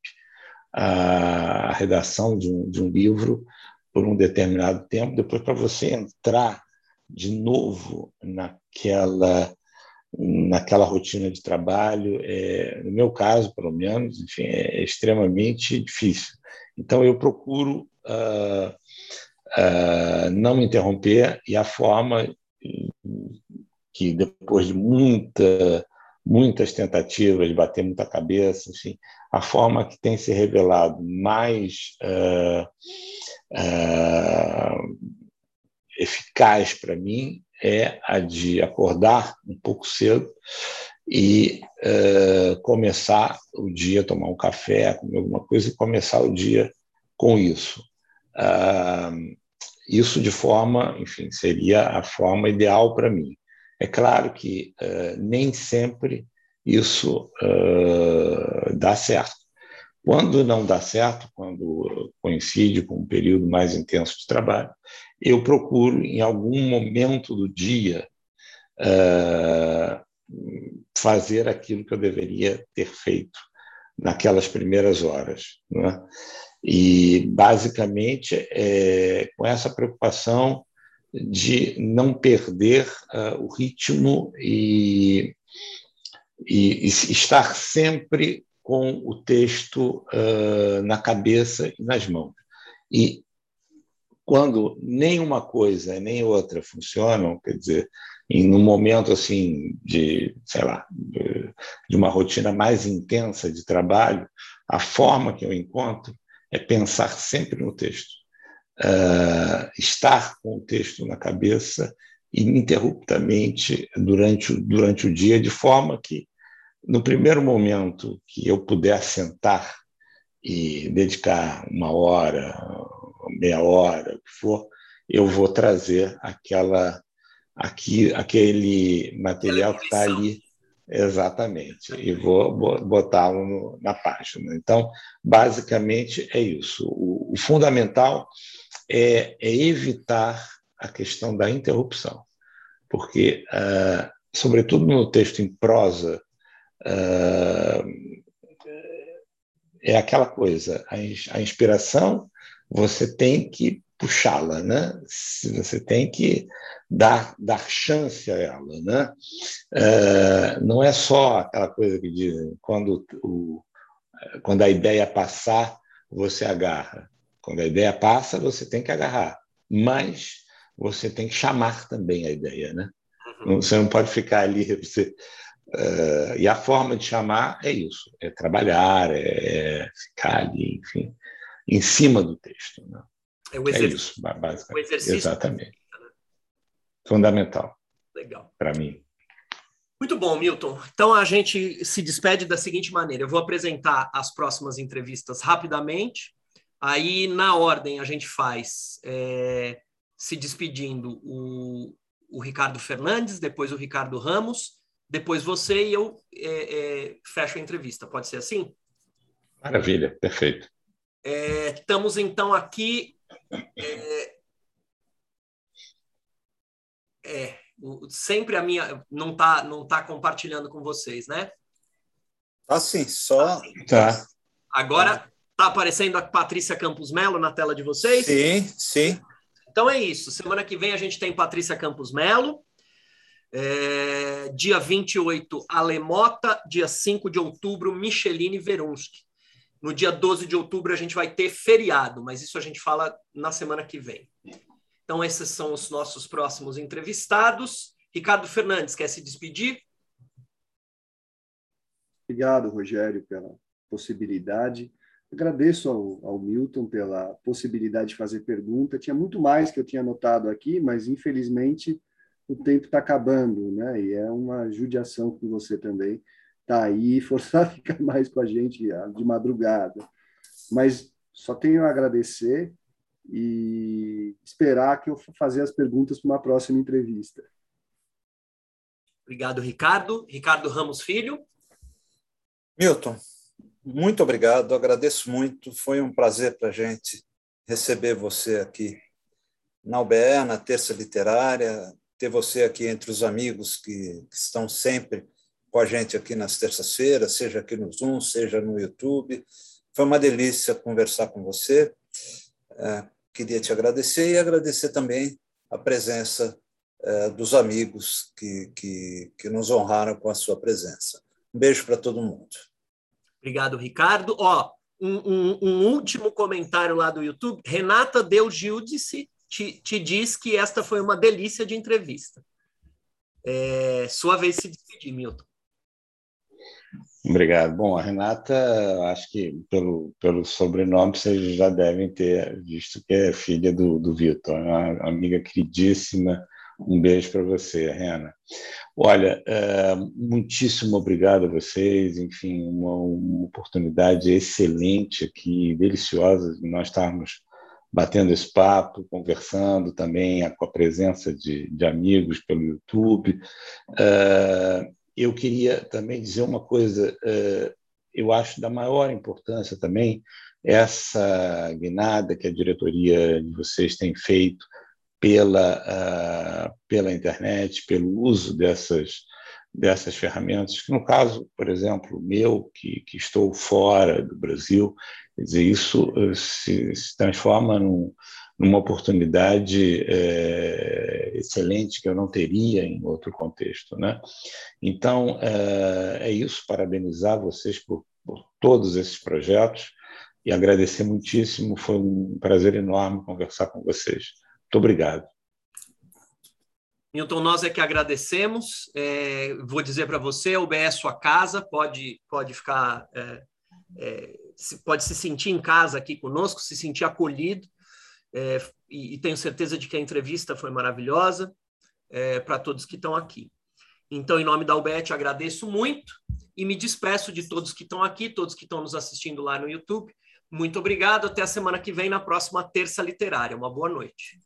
a redação de um, de um livro por um determinado tempo, depois para você entrar de novo naquela naquela rotina de trabalho, é, no meu caso, pelo menos, enfim, é extremamente difícil. Então, eu procuro uh, uh, não me interromper e a forma que, depois de muita, muitas tentativas de bater muita cabeça, a forma que tem se revelado mais uh, eficaz para mim é a de acordar um pouco cedo e uh, começar o dia, tomar um café, comer alguma coisa e começar o dia com isso. Isso de forma, enfim, seria a forma ideal para mim. É claro que uh, nem sempre isso dá certo. Quando não dá certo, quando coincide com um período mais intenso de trabalho, eu procuro, em algum momento do dia, uh, fazer aquilo que eu deveria ter feito naquelas primeiras horas. Né? E, basicamente, é com essa preocupação de não perder uh, o ritmo e, e, e, estar sempre com o texto uh, na cabeça e nas mãos. E quando nem uma coisa nem outra funcionam, quer dizer, em um momento assim de, sei lá, de uma rotina mais intensa de trabalho, a forma que eu encontro é pensar sempre no texto, uh, estar com o texto na cabeça ininterruptamente durante, durante o dia, de forma que, no primeiro momento que eu puder sentar e dedicar uma hora, meia hora, o que for, eu vou trazer aquela, aqui, aquele material que está ali exatamente e vou botá-lo na página. Então, basicamente é isso. O, o fundamental é, é, evitar a questão da interrupção, porque, uh, sobretudo no texto em prosa, uh, é aquela coisa, a, a inspiração você tem que puxá-la, né? Você tem que dar, dar chance a ela, né? É, não é só aquela coisa que dizem quando o, quando a ideia passar você agarra, quando a ideia passa você tem que agarrar, mas você tem que chamar também a ideia, né? Uhum. Você não pode ficar ali você Uh, e a forma de chamar é isso: é trabalhar, é ficar ali, enfim, em cima do texto. Né? É, o é isso, basicamente. O exercício. Exatamente. Né? Fundamental. Legal. Para mim. Muito bom, Milton. Então a gente se despede da seguinte maneira: eu vou apresentar as próximas entrevistas rapidamente. Aí, na ordem, a gente faz é, se despedindo o, o Ricardo Fernandes, depois o Ricardo Ramos, depois você e eu é, é, fecho a entrevista. Pode ser assim? Maravilha, perfeito. É, estamos então aqui. É, é, sempre a minha não está não tá compartilhando com vocês, né? Tá sim, só. Tá. Agora tá aparecendo a Patrícia Campos Melo na tela de vocês? Sim, sim. Então é isso. Semana que vem a gente tem Patrícia Campos Melo. É, dia 28, Alemota. Dia 5 de outubro, Micheline Verunski. No dia 12 de outubro a gente vai ter feriado, mas isso a gente fala na semana que vem. Então, esses são os nossos próximos entrevistados. Ricardo Fernandes, quer se despedir? Obrigado, Rogério, pela possibilidade. Agradeço ao, ao, Milton pela possibilidade de fazer pergunta. Tinha muito mais que eu tinha anotado aqui, mas infelizmente o tempo está acabando, né? E é uma judiação com você também tá aí, forçar a ficar mais com a gente de madrugada. Mas só tenho a agradecer e esperar que eu fazer as perguntas para uma próxima entrevista. Obrigado, Ricardo. Ricardo Ramos Filho. Milton, muito obrigado, agradeço muito. Foi um prazer para a gente receber você aqui na UBE, na Terça Literária, ter você aqui entre os amigos que, que estão sempre com a gente aqui nas terças-feiras, seja aqui no Zoom, seja no YouTube. Foi uma delícia conversar com você. É, queria te agradecer e agradecer também a presença é, dos amigos que, que, que nos honraram com a sua presença. Um beijo para todo mundo. Obrigado, Ricardo. Ó, um, um, um, último comentário lá do YouTube. Renata Deu Gildice te, te diz que esta foi uma delícia de entrevista. É, sua vez se despedir, Milton. Obrigado. Bom, a Renata, acho que pelo, pelo sobrenome vocês já devem ter visto que é filha do, do Vitor, uma amiga queridíssima, um beijo para você, Rena. Olha, é, muitíssimo obrigado a vocês. Enfim, uma, uma, oportunidade excelente aqui, deliciosa, de nós estarmos batendo esse papo, conversando também com a presença de, de amigos pelo YouTube. É, eu queria também dizer uma coisa, é, eu acho da maior importância também essa guinada que a diretoria de vocês tem feito pela, uh, pela internet, pelo uso dessas, dessas ferramentas, que no caso, por exemplo, meu, que, que estou fora do Brasil, quer dizer, isso eh, se, se transforma num, numa oportunidade é, excelente que eu não teria em outro contexto. Né? Então, é, é isso, parabenizar vocês por, por todos esses projetos e agradecer muitíssimo, foi um prazer enorme conversar com vocês. Muito obrigado. Milton, nós é que agradecemos. É, vou dizer para você, o BS sua casa, pode, pode ficar, é, é, pode se sentir em casa aqui conosco, se sentir acolhido. É, e, e, tenho certeza de que a entrevista foi maravilhosa é, para todos que estão aqui. Então, em nome da UBET, agradeço muito e me despeço de todos que estão aqui, todos que estão nos assistindo lá no YouTube. Muito obrigado. Até a semana que vem, na próxima terça literária. Uma boa noite.